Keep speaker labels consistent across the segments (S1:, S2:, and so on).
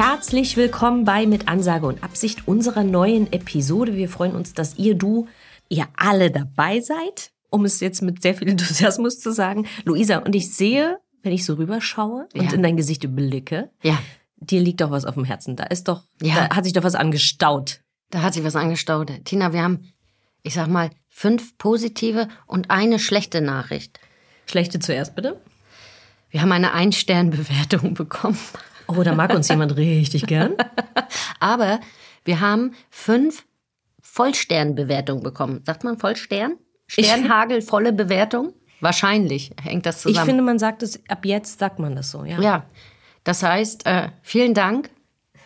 S1: Herzlich willkommen bei Mit Ansage und Absicht unserer neuen Episode. Wir freuen uns, dass ihr, du, ihr alle dabei seid, um es jetzt mit sehr viel Enthusiasmus zu sagen. Luisa, und ich sehe, wenn ich so rüberschaue und
S2: Ja.
S1: in dein Gesicht blicke,
S2: Ja,
S1: dir liegt doch was auf dem Herzen. Da ist doch,
S2: Ja.
S1: da hat sich doch was angestaut.
S2: da hat sich was angestaut. Tina, wir haben, ich sag mal, fünf positive und eine schlechte Nachricht.
S1: Schlechte zuerst, bitte.
S2: Wir haben eine Ein-Stern-Bewertung bekommen.
S1: Oh, da mag uns jemand richtig gern.
S2: Aber wir haben fünf Vollstern-Bewertungen bekommen. Sagt man Vollstern? Sternhagel, volle Bewertung? Wahrscheinlich hängt das
S1: Ich
S2: zusammen.
S1: finde, man sagt es, ab jetzt sagt man das so, ja.
S2: ja, das heißt, äh, vielen Dank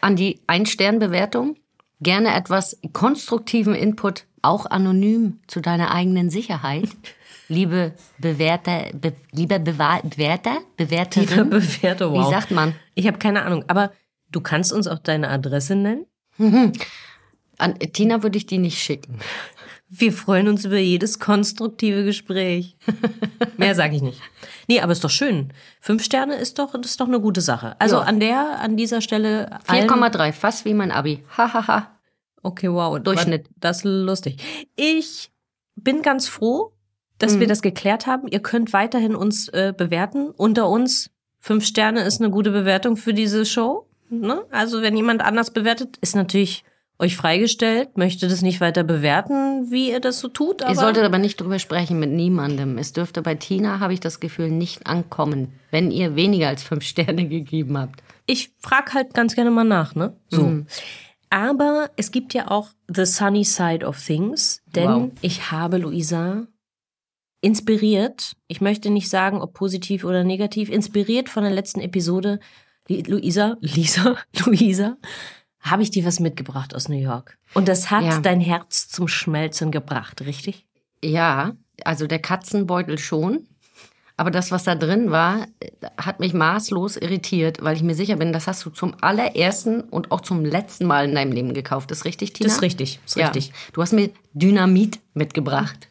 S2: an die Ein-Stern-Bewertung. Gerne etwas konstruktiven Input, auch anonym zu deiner eigenen Sicherheit. Liebe Bewerter, be, lieber Bewa Bewerter, Bewerterin.
S1: Liebe Bewerter, wow.
S2: Wie sagt man?
S1: Ich habe keine Ahnung, aber du kannst uns auch deine Adresse nennen.
S2: An Tina würde ich die nicht schicken.
S1: Wir freuen uns über jedes konstruktive Gespräch. Mehr sage ich nicht. Nee, aber ist doch schön. Fünf Sterne ist doch, ist doch eine gute Sache. Also
S2: Ja.
S1: an der, an dieser Stelle. allen-
S2: 4,3, fast wie mein Abi. Hahaha.
S1: Okay, wow.
S2: Durchschnitt.
S1: Das ist lustig. Ich bin ganz froh, dass
S2: Mhm.
S1: wir das geklärt haben. Ihr könnt weiterhin uns äh, bewerten. Unter uns, fünf Sterne ist eine gute Bewertung für diese Show. Ne? Also wenn jemand anders bewertet, ist natürlich euch freigestellt, möchte das nicht weiter bewerten, wie ihr das so tut. Aber
S2: Ihr solltet aber nicht drüber sprechen mit niemandem. Es dürfte bei Tina, habe ich das Gefühl, nicht ankommen, wenn ihr weniger als fünf Sterne gegeben habt.
S1: ich frage halt ganz gerne mal nach, ne? So.
S2: Mhm.
S1: Aber es gibt ja auch the sunny side of things, denn
S2: Wow.
S1: ich habe Luisa inspiriert, ich möchte nicht sagen, ob positiv oder negativ, inspiriert von der letzten Episode, Luisa, Lisa, Luisa, habe ich dir was mitgebracht aus New York. Und das hat
S2: Ja.
S1: dein Herz zum Schmelzen gebracht, richtig?
S2: Ja, also der Katzenbeutel schon. Aber das, was da drin war, hat mich maßlos irritiert, weil ich mir sicher bin, das hast du zum allerersten und auch zum letzten Mal in deinem Leben gekauft. Ist richtig, Tina?
S1: Das ist richtig, ist
S2: Ja.
S1: richtig.
S2: Du hast mir Dynamit mitgebracht.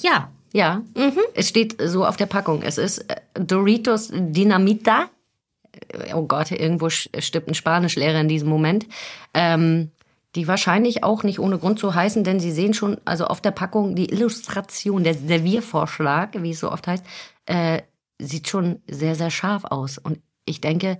S1: Ja,
S2: Ja, es steht so auf der Packung. Es ist äh, Doritos Dinamita. Äh, Oh Gott, irgendwo stirbt ein Spanischlehrer in diesem Moment. Ähm, die wahrscheinlich auch nicht ohne Grund so heißen, denn sie sehen schon, also auf der Packung, die Illustration, der Serviervorschlag, wie es so oft heißt, äh, sieht schon sehr, sehr scharf aus. Und ich denke,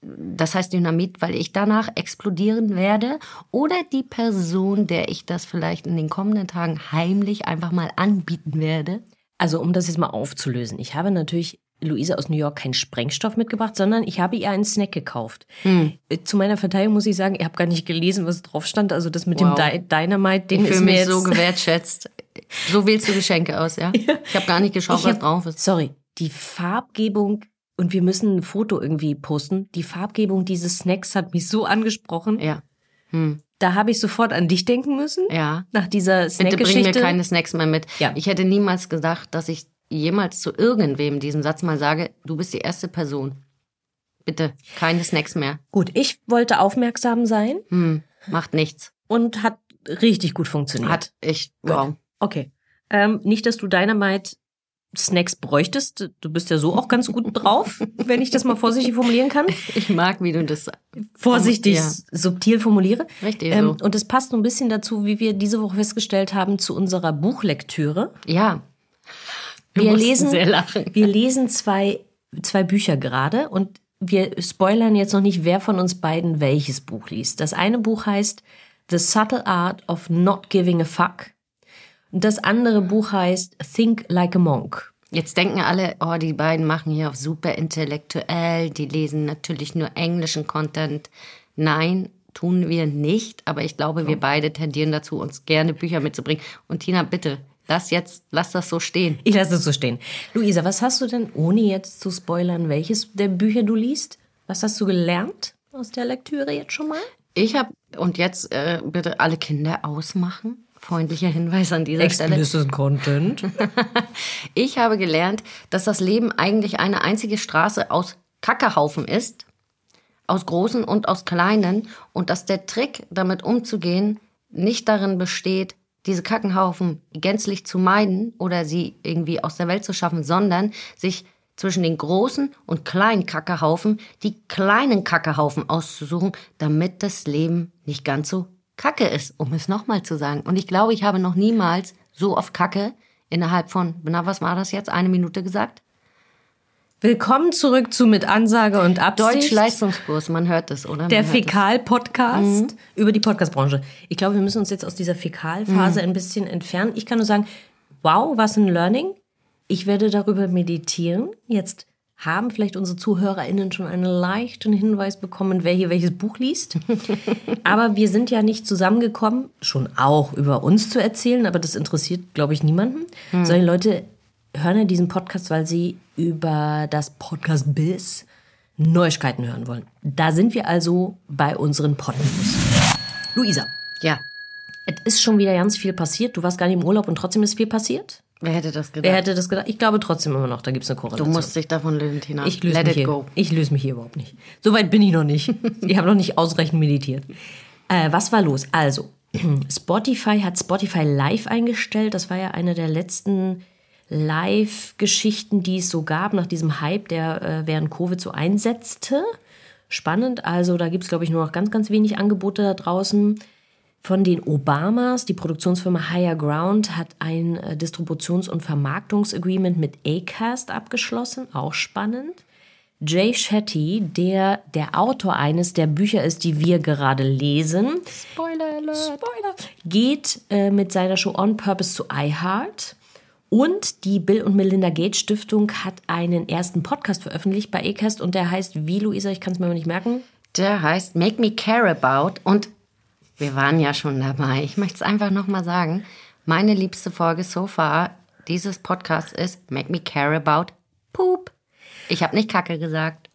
S2: das heißt Dynamit, weil ich danach explodieren werde oder die Person, der ich das vielleicht in den kommenden Tagen heimlich einfach mal anbieten werde.
S1: Also um das jetzt mal aufzulösen. Ich habe natürlich Luisa aus New York keinen Sprengstoff mitgebracht, sondern ich habe ihr einen Snack gekauft.
S2: Hm.
S1: Äh, Zu meiner Verteidigung muss ich sagen, ich habe gar nicht gelesen, was drauf stand. Also das mit
S2: Wow.
S1: dem Dy Dynamite-Ding
S2: Ich
S1: ist mir
S2: mich
S1: jetzt...
S2: so gewertschätzt. So wählst du Geschenke aus, ja? Ich habe gar nicht geschaut,
S1: Ich
S2: was
S1: hab-
S2: drauf ist.
S1: Sorry, die Farbgebung, und wir müssen ein Foto irgendwie posten, die Farbgebung dieses Snacks hat mich so angesprochen.
S2: Ja,
S1: Da habe ich sofort an dich denken müssen.
S2: ja.
S1: Nach dieser
S2: Bitte bring mir
S1: Snackgeschichte.
S2: keine Snacks mehr mit.
S1: Ja.
S2: Ich hätte niemals gedacht, dass ich jemals zu irgendwem diesen Satz mal sage, du bist die erste Person. Bitte, keine Snacks mehr.
S1: Gut, ich wollte aufmerksam sein
S2: Hm, macht nichts.
S1: und hat richtig gut funktioniert.
S2: Hat ich, wow.
S1: Okay. Ähm, nicht, dass du Dynamite Snacks bräuchtest. Du bist ja so auch ganz gut drauf, wenn ich das mal vorsichtig formulieren kann.
S2: Ich mag, wie du das
S1: Vorsichtig,
S2: Ja.
S1: subtil formuliere.
S2: Richtig
S1: Ähm,
S2: so.
S1: und es passt ein bisschen dazu, wie wir diese Woche festgestellt haben, zu unserer Buchlektüre.
S2: Ja.
S1: Wir
S2: mussten
S1: lesen,
S2: sehr lachen.
S1: wir lesen zwei, zwei Bücher gerade und wir spoilern jetzt noch nicht, wer von uns beiden welches Buch liest. Das eine Buch heißt The Subtle Art of Not Giving a Fuck das andere Buch heißt Think Like a Monk.
S2: Jetzt denken alle, oh, die beiden machen hier auf super intellektuell, die lesen natürlich nur englischen Content. Nein, tun wir nicht, aber ich glaube, wir beide tendieren dazu, uns gerne Bücher mitzubringen. Und Tina, bitte, lass jetzt, lass das so stehen.
S1: Ich lasse es so stehen. Luisa, was hast du denn, ohne jetzt zu spoilern, welches der Bücher du liest? Was hast du gelernt aus der Lektüre jetzt schon mal?
S2: Ich habe, und jetzt äh, bitte alle Kinder ausmachen. Freundlicher Hinweis an dieser Stelle.
S1: Explicit Content.
S2: Ich habe gelernt, dass das Leben eigentlich eine einzige Straße aus Kackehaufen ist, aus großen und aus kleinen, und dass der Trick, damit umzugehen, nicht darin besteht, diese Kackenhaufen gänzlich zu meiden oder sie irgendwie aus der Welt zu schaffen, sondern sich zwischen den großen und kleinen Kackehaufen die kleinen Kackehaufen auszusuchen, damit das Leben nicht ganz so kacke ist, um es nochmal zu sagen. Und ich glaube, ich habe noch niemals so oft Kacke innerhalb von, na, was war das jetzt? Eine Minute gesagt?
S1: Willkommen zurück zu Mit Ansage und Absicht.
S2: Deutsch-Leistungskurs, man hört es, oder?
S1: Der. Fäkal-Podcast über die Podcast-Branche. Ich glaube, wir müssen uns jetzt aus dieser Fäkalphase ein bisschen entfernen. Ich kann nur sagen, wow, was ein Learning. Ich werde darüber meditieren. Jetzt haben vielleicht unsere ZuhörerInnen schon einen leichten Hinweis bekommen, wer hier welches Buch liest. aber wir sind ja nicht zusammengekommen, schon auch über uns zu erzählen, aber das interessiert, glaube ich, niemanden. Sondern die Leute hören ja diesen Podcast, weil sie über das Podcast Biz Neuigkeiten hören wollen. Da sind wir also bei unseren Podnews. Luisa,
S2: Ja,
S1: es ist schon wieder ganz viel passiert. Du warst gar nicht im Urlaub und trotzdem ist viel passiert.
S2: Wer hätte das gedacht?
S1: Wer hätte das gedacht? Ich glaube trotzdem immer noch, da gibt es eine
S2: du
S1: Korrelation.
S2: musst dich davon lösen, Tina.
S1: Ich löse
S2: Let
S1: mich hier.
S2: go.
S1: Ich löse mich hier überhaupt nicht. So weit bin ich noch nicht. Ich habe noch nicht ausreichend meditiert. Äh, was war los? Also, Spotify hat Spotify Live eingestellt. Das war ja eine der letzten Live-Geschichten, die es so gab nach diesem Hype, der äh, während Covid so einsetzte. Spannend. Also, da gibt es, glaube ich, nur noch ganz, ganz wenig Angebote da draußen. Von den Obamas, die Produktionsfirma Higher Ground hat ein äh, Distributions- und Vermarktungsagreement mit Acast abgeschlossen, auch spannend. Jay Shetty, der der Autor eines der Bücher ist, die wir gerade lesen,
S2: Spoiler alert.
S1: Spoiler, geht äh, mit seiner Show On Purpose zu iHeart. Und die Bill und Melinda Gates Stiftung hat einen ersten Podcast veröffentlicht bei Acast und der heißt wie, Luisa, ich kann es mir aber nicht merken.
S2: Der heißt Make Me Care About und wir waren ja schon dabei. Ich möchte es einfach nochmal sagen. Meine liebste Folge so far dieses Podcasts ist Make Me Care About Poop. Ich habe nicht Kacke gesagt.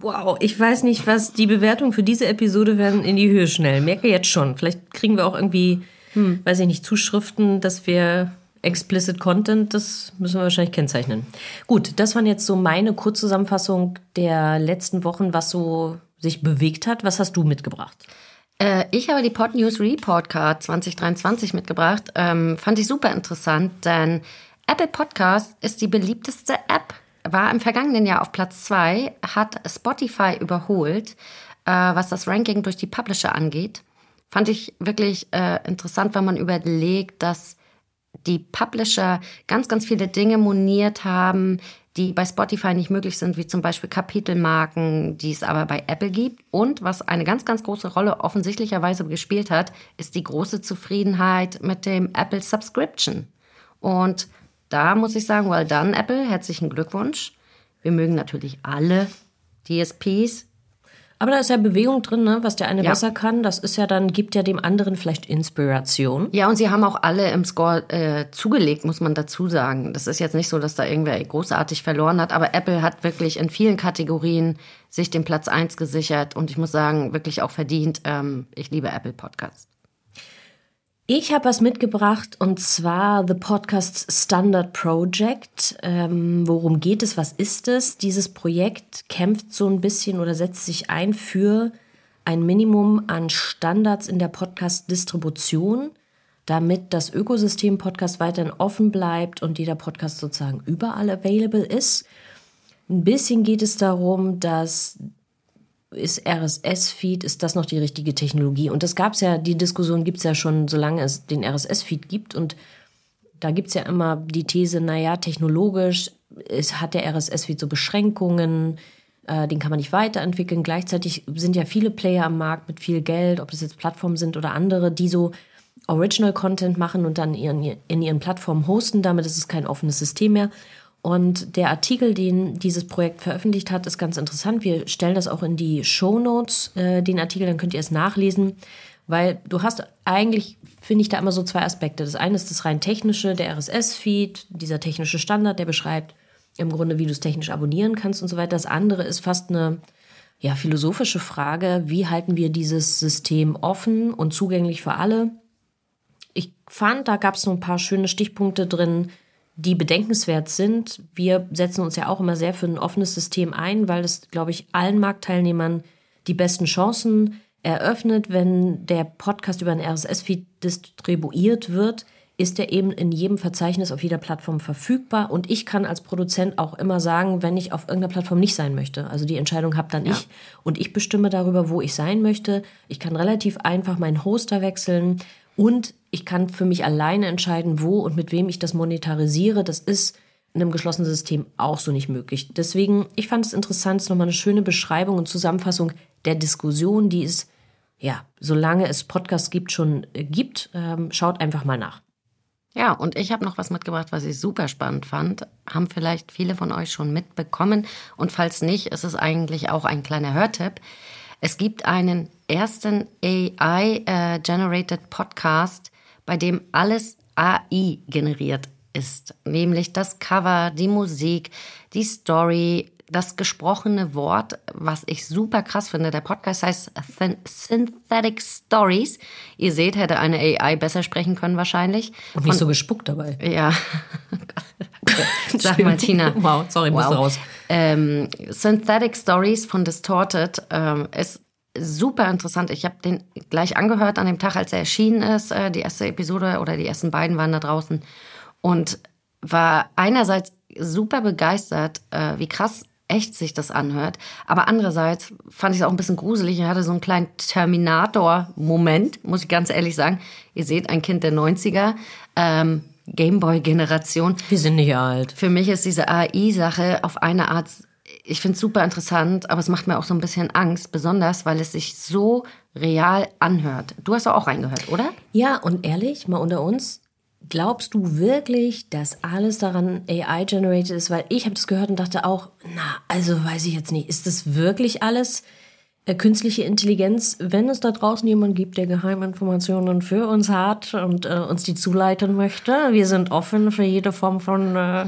S1: Wow, ich weiß nicht, was die Bewertungen für diese Episode werden in die Höhe schnell. Merke jetzt schon. Vielleicht kriegen wir auch irgendwie, hm, weiß ich nicht, Zuschriften, dass wir explicit Content, das müssen wir wahrscheinlich kennzeichnen. Gut, das waren jetzt so meine Kurzzusammenfassung der letzten Wochen, was so sich bewegt hat. Was hast du mitgebracht?
S2: Äh, ich habe die Pod News Report Card 2023 mitgebracht. Ähm, fand ich super interessant, denn Apple Podcast ist die beliebteste App. War im vergangenen Jahr auf Platz zwei, hat Spotify überholt, äh, was das Ranking durch die Publisher angeht. Fand ich wirklich äh, interessant, wenn man überlegt, dass die Publisher ganz, ganz viele Dinge moniert haben, die bei Spotify nicht möglich sind, wie zum Beispiel Kapitelmarken, die es aber bei Apple gibt. Und was eine ganz, ganz große Rolle offensichtlicherweise gespielt hat, ist die große Zufriedenheit mit dem Apple Subscription. Und da muss ich sagen, well done, Apple, herzlichen Glückwunsch. Wir mögen natürlich alle DSPs,
S1: Aber da ist ja Bewegung drin, ne? was der eine
S2: Ja.
S1: besser kann. Das ist ja dann, gibt ja dem anderen vielleicht Inspiration.
S2: Ja, und sie haben auch alle im Score äh, zugelegt, muss man dazu sagen. Das ist jetzt nicht so, dass da irgendwer großartig verloren hat, aber Apple hat wirklich in vielen Kategorien sich den Platz 1 gesichert und ich muss sagen, wirklich auch verdient. Ähm, ich liebe Apple Podcasts.
S1: Ich habe was mitgebracht und zwar The Podcast Standard Project. Ähm, worum geht es? Was ist es? Dieses Projekt kämpft so ein bisschen oder setzt sich ein für ein Minimum an Standards in der Podcast-Distribution, damit das Ökosystem Podcast weiterhin offen bleibt und jeder Podcast sozusagen überall available ist. Ein bisschen geht es darum, dass ist RSS-Feed, ist das noch die richtige Technologie? Und das gab's ja, die Diskussion gibt's ja schon, solange es den RSS-Feed gibt. Und da gibt's ja immer die These, naja, technologisch ist, hat der RSS-Feed so Beschränkungen, äh, den kann man nicht weiterentwickeln. Gleichzeitig sind ja viele Player am Markt mit viel Geld, ob das jetzt Plattformen sind oder andere, die so Original Content machen und dann ihren, in ihren Plattformen hosten. Damit ist es kein offenes System mehr. Und der Artikel, den dieses Projekt veröffentlicht hat, ist ganz interessant. Wir stellen das auch in die Show Notes, äh, den Artikel, dann könnt ihr es nachlesen. Weil du hast eigentlich, finde ich, da immer so zwei Aspekte. Das eine ist das rein technische, der RSS-Feed, dieser technische Standard, der beschreibt im Grunde, wie du es technisch abonnieren kannst und so weiter. Das andere ist fast eine ja, philosophische Frage. Wie halten wir dieses System offen und zugänglich für alle? Ich fand, da gab es so ein paar schöne Stichpunkte drin, die bedenkenswert sind. Wir setzen uns ja auch immer sehr für ein offenes System ein, weil es, glaube ich, allen Marktteilnehmern die besten Chancen eröffnet, wenn der Podcast über einen RSS-Feed distribuiert wird, ist er eben in jedem Verzeichnis auf jeder Plattform verfügbar. Und ich kann als Produzent auch immer sagen, wenn ich auf irgendeiner Plattform nicht sein möchte. Also die Entscheidung habe dann ja. ich und ich bestimme darüber, wo ich sein möchte. Ich kann relativ einfach meinen Hoster wechseln und ich kann für mich alleine entscheiden, wo und mit wem ich das monetarisiere. Das ist in einem geschlossenen System auch so nicht möglich. Deswegen, ich fand es interessant, es ist nochmal eine schöne Beschreibung und Zusammenfassung der Diskussion, die es, ja, solange es Podcasts gibt, schon äh, gibt. Ähm, schaut einfach mal nach.
S2: Ja, und ich habe noch was mitgebracht, was ich super spannend fand. Haben vielleicht viele von euch schon mitbekommen. Und falls nicht, ist es eigentlich auch ein kleiner Hörtipp. Es gibt einen ersten AI-generated äh, Podcast, bei dem alles AI generiert ist. Nämlich das Cover, die Musik, die Story, das gesprochene Wort, was ich super krass finde. Der Podcast heißt Synthetic Stories. Ihr seht, hätte eine AI besser sprechen können wahrscheinlich.
S1: Und nicht so gespuckt dabei.
S2: Ja. Sag mal, Tina.
S1: Wow, sorry, wow. musste raus.
S2: Ähm, Synthetic Stories von Distorted ähm, ist super interessant. Ich habe den gleich angehört an dem Tag, als er erschienen ist. Äh, die erste Episode oder die ersten beiden waren da draußen. Und war einerseits super begeistert, äh, wie krass echt sich das anhört. Aber andererseits fand ich es auch ein bisschen gruselig. Er hatte so einen kleinen Terminator-Moment, muss ich ganz ehrlich sagen. Ihr seht, ein Kind der 90er, ähm, Gameboy-Generation.
S1: Wir sind nicht alt.
S2: Für mich ist diese AI-Sache auf eine Art, ich finde es super interessant, aber es macht mir auch so ein bisschen Angst, besonders weil es sich so real anhört. Du hast auch reingehört, oder?
S1: Ja, und ehrlich, mal unter uns, Glaubst du wirklich, dass alles daran AI-generated ist? Weil ich habe das gehört und dachte auch, na, also weiß ich jetzt nicht, ist das wirklich alles äh, künstliche Intelligenz? Wenn es da draußen jemanden gibt, der Geheiminformationen für uns hat und äh, uns die zuleiten möchte, wir sind offen für jede Form von äh,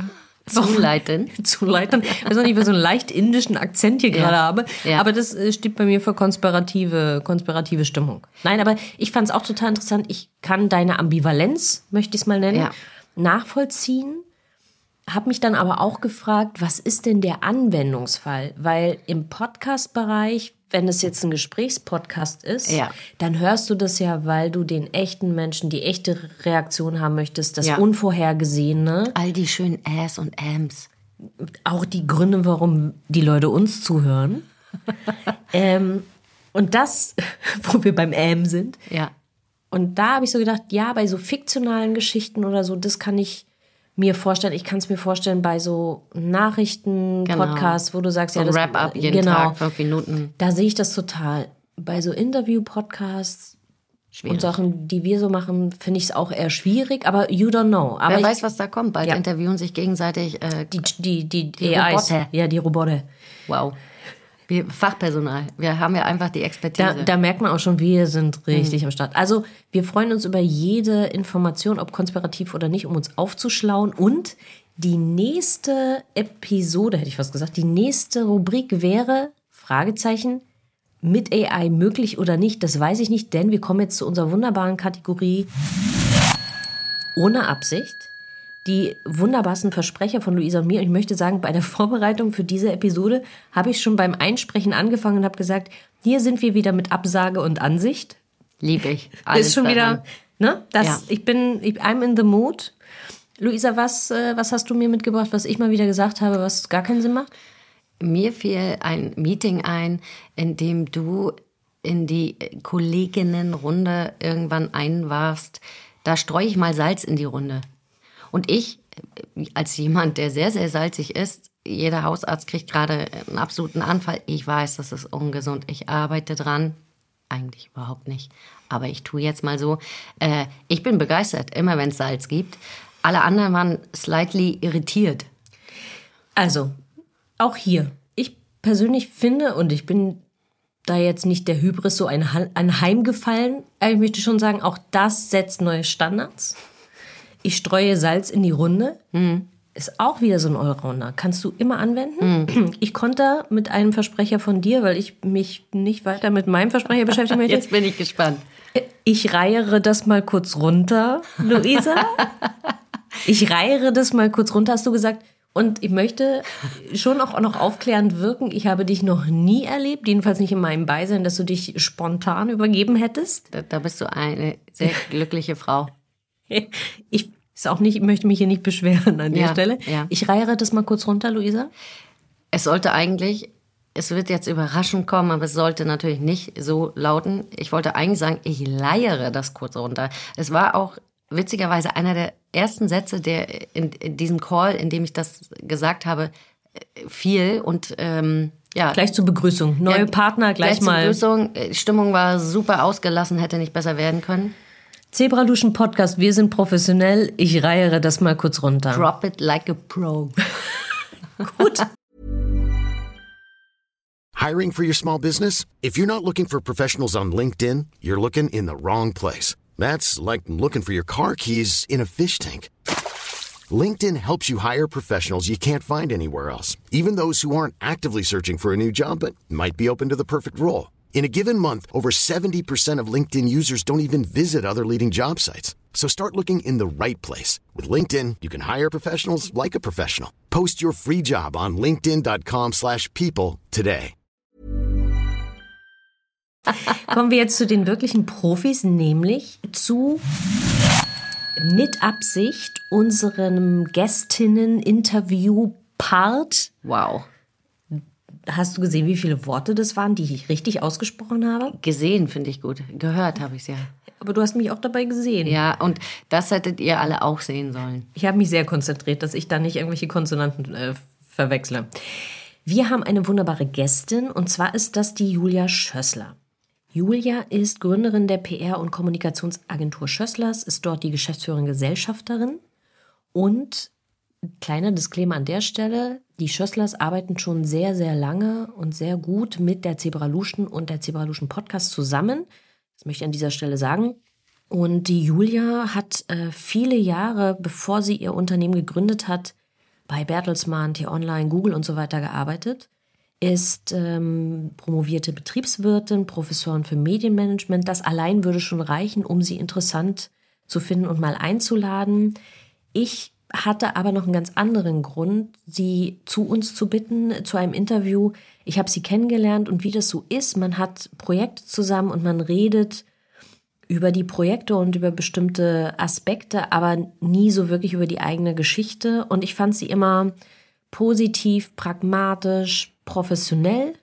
S2: Zuleiten.
S1: Zuleiten. Ich weiß nicht, ich so einen leicht indischen Akzent hier gerade habe. Ja. Aber das äh, steht bei mir für konspirative, konspirative Stimmung. Nein, aber ich fand es auch total interessant. Ich kann deine Ambivalenz, möchte ich es mal nennen, ja. nachvollziehen. Hab mich dann aber auch gefragt, was ist denn der Anwendungsfall? Weil im Podcast-Bereich wenn es jetzt ein Gesprächspodcast ist, ja. dann hörst du das ja, weil du den echten Menschen die echte Reaktion haben möchtest, das ja. Unvorhergesehene.
S2: All die schönen Äs und Äms.
S1: Auch die Gründe, warum die Leute uns zuhören. ähm, und das, wo wir beim Ähm sind.
S2: Ja.
S1: Und da habe ich so gedacht, ja, bei so fiktionalen Geschichten oder so, das kann ich mir vorstellen, ich kann es mir vorstellen bei so Nachrichten-Podcasts, genau. wo du sagst,
S2: so
S1: ja, das
S2: Wrap-up jeden genau, Tag, fünf Minuten.
S1: Da sehe ich das total. Bei so Interview-Podcasts und Sachen, die wir so machen, finde ich es auch eher schwierig, aber you don't know. Aber
S2: Wer
S1: ich,
S2: weiß, was da kommt. Bald ja. interviewen sich gegenseitig äh,
S1: die, die, die, die AIs. Roboter. Ja, die Roboter.
S2: Wow. Wir, Fachpersonal. Wir haben ja einfach die Expertise.
S1: Da, da merkt man auch schon, wir sind richtig mhm. am Start. Also wir freuen uns über jede Information, ob konspirativ oder nicht, um uns aufzuschlauen. Und die nächste Episode, hätte ich was gesagt, die nächste Rubrik wäre, Fragezeichen, mit AI möglich oder nicht, das weiß ich nicht, denn wir kommen jetzt zu unserer wunderbaren Kategorie ohne Absicht die wunderbarsten Versprecher von Luisa und mir. Und ich möchte sagen, bei der Vorbereitung für diese Episode habe ich schon beim Einsprechen angefangen und habe gesagt, hier sind wir wieder mit Absage und Ansicht.
S2: Liebe ich.
S1: Alles ist schon daran. wieder, ne? Das, ja. Ich bin, ich, I'm in the mood. Luisa, was, äh, was hast du mir mitgebracht, was ich mal wieder gesagt habe, was gar keinen Sinn macht?
S2: Mir fiel ein Meeting ein, in dem du in die Kolleginnenrunde irgendwann einwarfst, da streue ich mal Salz in die Runde. Und ich, als jemand, der sehr, sehr salzig ist, jeder Hausarzt kriegt gerade einen absoluten Anfall. Ich weiß, das ist ungesund. Ich arbeite dran. Eigentlich überhaupt nicht. Aber ich tue jetzt mal so, äh, ich bin begeistert, immer wenn es Salz gibt. Alle anderen waren slightly irritiert.
S1: Also, auch hier. Ich persönlich finde, und ich bin da jetzt nicht der Hybris so anheimgefallen, ich möchte schon sagen, auch das setzt neue Standards. Ich streue Salz in die Runde. Mhm. Ist auch wieder so ein Allrounder. Kannst du immer anwenden. Mhm. Ich konnte mit einem Versprecher von dir, weil ich mich nicht weiter mit meinem Versprecher beschäftigen möchte.
S2: Jetzt bin ich gespannt.
S1: Ich reiere das mal kurz runter, Luisa. ich reiere das mal kurz runter, hast du gesagt. Und ich möchte schon auch noch aufklärend wirken. Ich habe dich noch nie erlebt, jedenfalls nicht in meinem Beisein, dass du dich spontan übergeben hättest.
S2: Da, da bist du eine sehr glückliche Frau.
S1: Ich ist auch nicht, ich möchte mich hier nicht beschweren an der ja, Stelle. Ja. Ich reiere das mal kurz runter, Luisa.
S2: Es sollte eigentlich, es wird jetzt überraschend kommen, aber es sollte natürlich nicht so lauten. Ich wollte eigentlich sagen, ich leiere das kurz runter. Es war auch witzigerweise einer der ersten Sätze, der in, in diesem Call, in dem ich das gesagt habe, fiel und ähm, ja.
S1: Gleich zur Begrüßung. Neue ja, Partner gleich, gleich mal.
S2: Begrüßung. Äh, Stimmung war super ausgelassen, hätte nicht besser werden können.
S1: Zebraluschen Podcast, wir sind professionell. Ich reiere das mal kurz runter.
S2: Drop it like a pro.
S1: Gut.
S3: Hiring for your small business? If you're not looking for professionals on LinkedIn, you're looking in the wrong place. That's like looking for your car keys in a fish tank. LinkedIn helps you hire professionals you can't find anywhere else, even those who aren't actively searching for a new job but might be open to the perfect role. In a given month, over 70% of LinkedIn users don't even visit other leading job sites. So start looking in the right place. With LinkedIn, you can hire professionals like a professional. Post your free job on linkedin.com slash people today.
S1: Kommen wir jetzt zu den wirklichen Profis, nämlich zu mit Absicht unserem Gästinnen-Interview-Part.
S2: Wow.
S1: Hast du gesehen, wie viele Worte das waren, die ich richtig ausgesprochen habe?
S2: Gesehen finde ich gut. Gehört habe ich es ja.
S1: Aber du hast mich auch dabei gesehen.
S2: Ja, und das hättet ihr alle auch sehen sollen.
S1: Ich habe mich sehr konzentriert, dass ich da nicht irgendwelche Konsonanten äh, verwechsle. Wir haben eine wunderbare Gästin und zwar ist das die Julia Schössler. Julia ist Gründerin der PR- und Kommunikationsagentur Schösslers, ist dort die Geschäftsführerin Gesellschafterin und kleiner Disclaimer an der Stelle, die Schösslers arbeiten schon sehr, sehr lange und sehr gut mit der Zebraluschen und der Zebraluschen Podcast zusammen. Das möchte ich an dieser Stelle sagen. Und die Julia hat äh, viele Jahre, bevor sie ihr Unternehmen gegründet hat, bei Bertelsmann, T-Online, Google und so weiter gearbeitet, ist ähm, promovierte Betriebswirtin, Professorin für Medienmanagement. Das allein würde schon reichen, um sie interessant zu finden und mal einzuladen. Ich hatte aber noch einen ganz anderen Grund, sie zu uns zu bitten, zu einem Interview. Ich habe sie kennengelernt und wie das so ist, man hat Projekte zusammen und man redet über die Projekte und über bestimmte Aspekte, aber nie so wirklich über die eigene Geschichte. Und ich fand sie immer positiv, pragmatisch, professionell.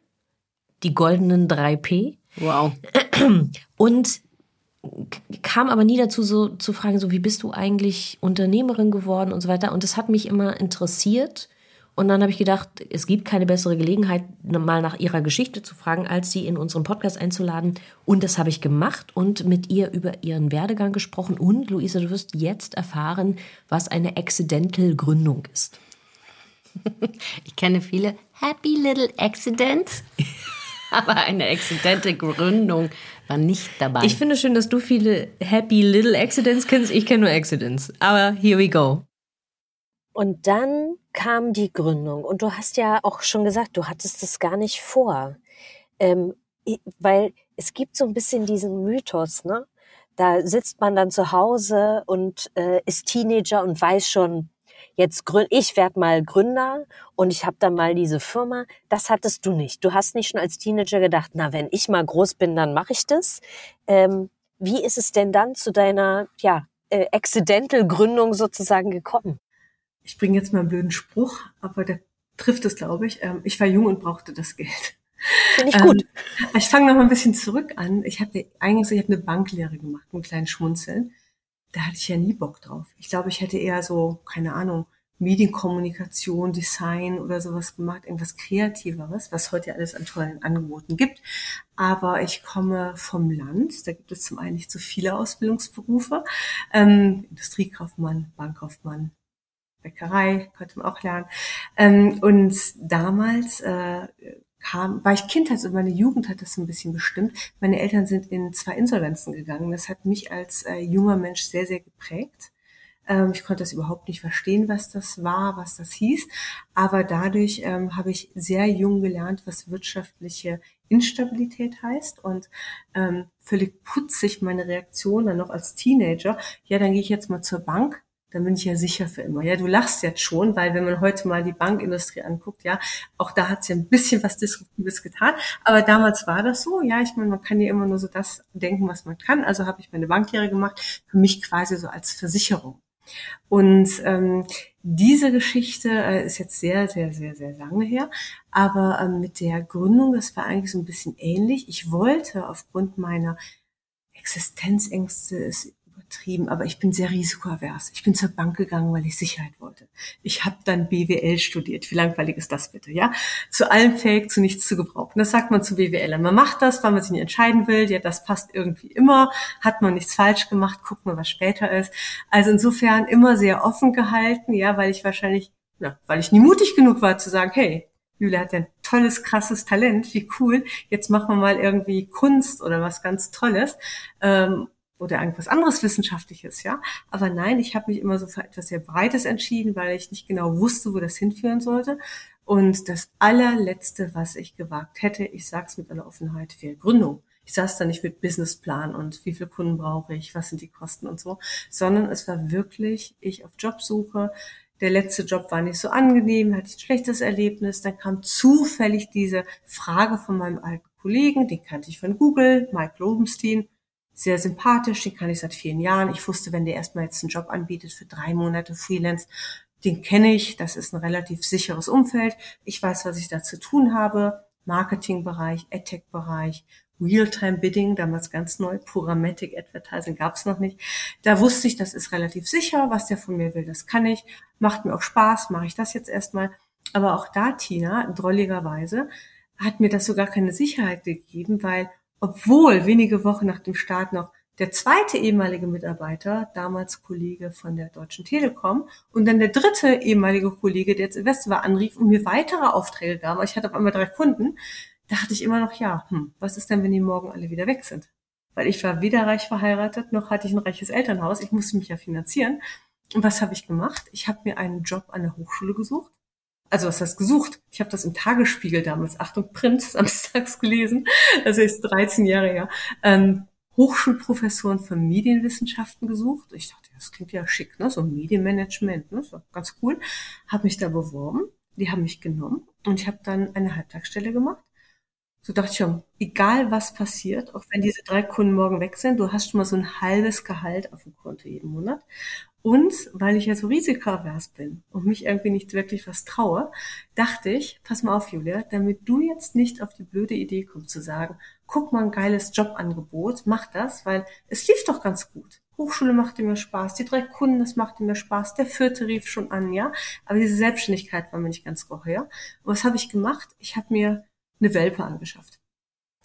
S1: Die goldenen 3P.
S2: Wow.
S1: Und kam aber nie dazu, so zu fragen, so wie bist du eigentlich Unternehmerin geworden und so weiter. Und das hat mich immer interessiert. Und dann habe ich gedacht, es gibt keine bessere Gelegenheit, mal nach ihrer Geschichte zu fragen, als sie in unseren Podcast einzuladen. Und das habe ich gemacht und mit ihr über ihren Werdegang gesprochen. Und Luisa, du wirst jetzt erfahren, was eine Accidental Gründung ist.
S2: Ich kenne viele Happy Little Accidents, aber eine exzidente Gründung war nicht dabei.
S1: Ich finde schön, dass du viele Happy Little Accidents kennst. Ich kenne nur Accidents. Aber here we go. Und dann kam die Gründung. Und du hast ja auch schon gesagt, du hattest es gar nicht vor. Ähm, weil es gibt so ein bisschen diesen Mythos, ne? Da sitzt man dann zu Hause und äh, ist Teenager und weiß schon, jetzt gründ, ich werde mal Gründer und ich habe dann mal diese Firma. Das hattest du nicht. Du hast nicht schon als Teenager gedacht, na, wenn ich mal groß bin, dann mache ich das. Ähm, wie ist es denn dann zu deiner, ja, äh, Accidental-Gründung sozusagen gekommen?
S4: Ich bringe jetzt mal einen blöden Spruch, aber der trifft es, glaube ich. Ähm, ich war jung und brauchte das Geld.
S1: Finde ich gut.
S4: Ähm, ich fange noch mal ein bisschen zurück an. Ich habe eigentlich ich habe eine Banklehre gemacht, einen kleinen Schmunzeln da hatte ich ja nie Bock drauf. Ich glaube, ich hätte eher so, keine Ahnung, Medienkommunikation, Design oder sowas gemacht, irgendwas Kreativeres, was heute alles an tollen Angeboten gibt. Aber ich komme vom Land, da gibt es zum einen nicht so viele Ausbildungsberufe. Ähm, Industriekaufmann, Bankkaufmann, Bäckerei, könnte man auch lernen. Ähm, und damals äh, kam, war ich Kind, also meine Jugend hat das ein bisschen bestimmt. Meine Eltern sind in zwei Insolvenzen gegangen. Das hat mich als äh, junger Mensch sehr, sehr geprägt. Ähm, ich konnte das überhaupt nicht verstehen, was das war, was das hieß. Aber dadurch ähm, habe ich sehr jung gelernt, was wirtschaftliche Instabilität heißt und ähm, völlig putzig meine Reaktion dann noch als Teenager. Ja, dann gehe ich jetzt mal zur Bank dann bin ich ja sicher für immer. Ja, du lachst jetzt schon, weil wenn man heute mal die Bankindustrie anguckt, ja, auch da hat sie ja ein bisschen was Disruptives getan. Aber damals war das so, ja, ich meine, man kann ja immer nur so das denken, was man kann. Also habe ich meine Banklehre gemacht, für mich quasi so als Versicherung. Und ähm, diese Geschichte äh, ist jetzt sehr, sehr, sehr, sehr lange her. Aber ähm, mit der Gründung, das war eigentlich so ein bisschen ähnlich. Ich wollte aufgrund meiner Existenzängste, es übertrieben, aber ich bin sehr risikoavers. Ich bin zur Bank gegangen, weil ich Sicherheit wollte. Ich habe dann BWL studiert. Wie langweilig ist das bitte, ja? Zu allem fähig, zu nichts zu gebrauchen. Das sagt man zu BWL. Man macht das, weil man sich nicht entscheiden will. Ja, das passt irgendwie immer. Hat man nichts falsch gemacht. Guckt mal, was später ist. Also insofern immer sehr offen gehalten, ja, weil ich wahrscheinlich, ja, weil ich nie mutig genug war zu sagen, hey, Julia hat ja ein tolles, krasses Talent, wie cool. Jetzt machen wir mal irgendwie Kunst oder was ganz Tolles. Ähm, oder irgendwas anderes Wissenschaftliches, ja. Aber nein, ich habe mich immer so für etwas sehr Breites entschieden, weil ich nicht genau wusste, wo das hinführen sollte. Und das allerletzte, was ich gewagt hätte, ich sage es mit aller Offenheit, wäre Gründung. Ich saß da nicht mit Businessplan und wie viele Kunden brauche ich, was sind die Kosten und so, sondern es war wirklich ich auf Jobsuche. Der letzte Job war nicht so angenehm, hatte ich ein schlechtes Erlebnis. Dann kam zufällig diese Frage von meinem alten Kollegen, den kannte ich von Google, Mike Lobenstein sehr sympathisch, den kann ich seit vielen Jahren. Ich wusste, wenn der erstmal jetzt einen Job anbietet für drei Monate Freelance, den kenne ich, das ist ein relativ sicheres Umfeld. Ich weiß, was ich da zu tun habe. Marketingbereich, AdTech-Bereich, Real-Time Bidding, damals ganz neu, Programmatic Advertising gab's noch nicht. Da wusste ich, das ist relativ sicher, was der von mir will, das kann ich. Macht mir auch Spaß, mache ich das jetzt erstmal. Aber auch da, Tina, drolligerweise, hat mir das sogar keine Sicherheit gegeben, weil obwohl wenige Wochen nach dem Start noch der zweite ehemalige Mitarbeiter, damals Kollege von der Deutschen Telekom, und dann der dritte ehemalige Kollege, der jetzt Investor war, anrief und mir weitere Aufträge gab. Ich hatte auf einmal drei Kunden. Dachte ich immer noch, ja, hm, was ist denn, wenn die morgen alle wieder weg sind? Weil ich war weder reich verheiratet, noch hatte ich ein reiches Elternhaus. Ich musste mich ja finanzieren. Und was habe ich gemacht? Ich habe mir einen Job an der Hochschule gesucht also was heißt gesucht? Ich habe das im Tagesspiegel damals, Achtung, Print, samstags gelesen, das ist 13 Jahre her, ähm, Hochschulprofessoren für Medienwissenschaften gesucht. Ich dachte, das klingt ja schick, ne? so Medienmanagement, ne? so ganz cool. Habe mich da beworben, die haben mich genommen und ich habe dann eine Halbtagsstelle gemacht. So dachte ich schon, egal was passiert, auch wenn diese drei Kunden morgen weg sind, du hast schon mal so ein halbes Gehalt auf dem Konto jeden Monat. Und weil ich ja so risikoavers bin und mich irgendwie nicht wirklich was traue, dachte ich, pass mal auf, Julia, damit du jetzt nicht auf die blöde Idee kommst zu sagen, guck mal ein geiles Jobangebot, mach das, weil es lief doch ganz gut. Hochschule machte mir Spaß, die drei Kunden, das machte mir Spaß, der vierte rief schon an, ja. Aber diese Selbstständigkeit war mir nicht ganz geheuer. Und was habe ich gemacht? Ich habe mir eine Welpe angeschafft.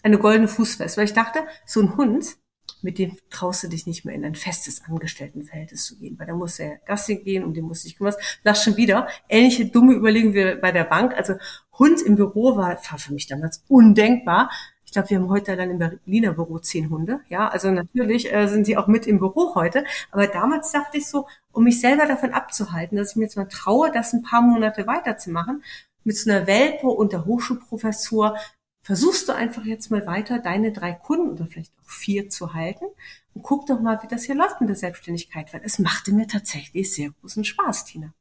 S4: Eine goldene Fußfest, weil ich dachte, so ein Hund, mit dem traust du dich nicht mehr in ein festes Angestelltenverhältnis zu gehen, weil da muss er Gassi gehen, um den muss ich kümmern. Das schon wieder. Ähnliche dumme Überlegungen wie bei der Bank. Also Hund im Büro war, war für mich damals undenkbar. Ich glaube, wir haben heute dann im Berliner Büro zehn Hunde. Ja, also natürlich äh, sind sie auch mit im Büro heute. Aber damals dachte ich so, um mich selber davon abzuhalten, dass ich mir jetzt mal traue, das ein paar Monate weiterzumachen, mit so einer Welpe und der Hochschulprofessur versuchst du einfach jetzt mal weiter, deine drei Kunden oder vielleicht auch vier zu halten und guck doch mal, wie das hier läuft mit der Selbstständigkeit, weil es machte mir tatsächlich sehr großen Spaß, Tina.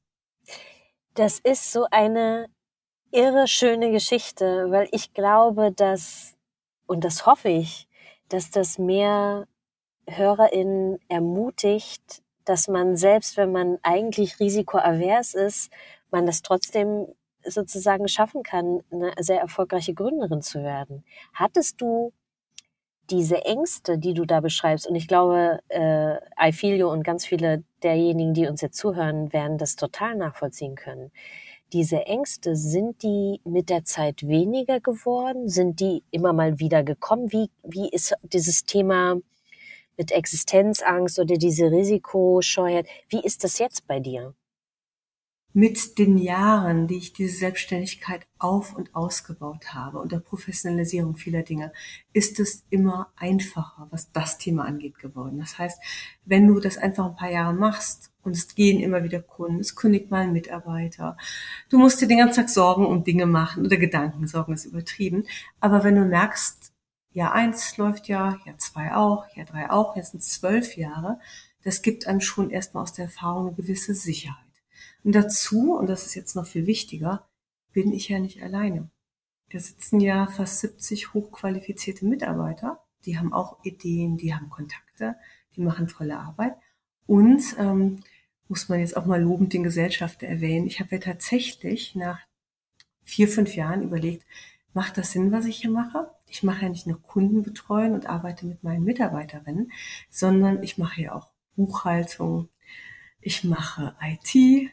S1: Das ist so eine irre schöne Geschichte, weil ich glaube, dass, und das hoffe ich, dass das mehr HörerInnen ermutigt, dass man selbst, wenn man eigentlich risikoavers ist, man das trotzdem sozusagen schaffen kann, eine sehr erfolgreiche Gründerin zu werden. Hattest du diese Ängste, die du da beschreibst, und ich glaube, äh, I feel you und ganz viele derjenigen, die uns jetzt zuhören, werden das total nachvollziehen können. Diese Ängste, sind die mit der Zeit weniger geworden? Sind die immer mal wieder gekommen? Wie, wie ist dieses Thema mit Existenzangst oder diese Risikoscheuheit, wie ist das jetzt bei dir?
S4: Mit den Jahren, die ich diese Selbstständigkeit auf und ausgebaut habe und der Professionalisierung vieler Dinge, ist es immer einfacher, was das Thema angeht geworden. Das heißt, wenn du das einfach ein paar Jahre machst und es gehen immer wieder Kunden, es kündigt mal ein Mitarbeiter, du musst dir den ganzen Tag Sorgen um Dinge machen oder Gedanken, Sorgen ist übertrieben. Aber wenn du merkst, Jahr eins läuft ja, Jahr zwei auch, Jahr drei auch, jetzt sind zwölf Jahre, das gibt einem schon erstmal aus der Erfahrung eine gewisse Sicherheit. Und dazu, und das ist jetzt noch viel wichtiger, bin ich ja nicht alleine. Da sitzen ja fast 70 hochqualifizierte Mitarbeiter, die haben auch Ideen, die haben Kontakte, die machen tolle Arbeit. Und ähm, muss man jetzt auch mal lobend den Gesellschafter erwähnen. Ich habe ja tatsächlich nach vier, fünf Jahren überlegt, macht das Sinn, was ich hier mache? Ich mache ja nicht nur Kunden betreuen und arbeite mit meinen Mitarbeiterinnen, sondern ich mache ja auch Buchhaltung, ich mache IT,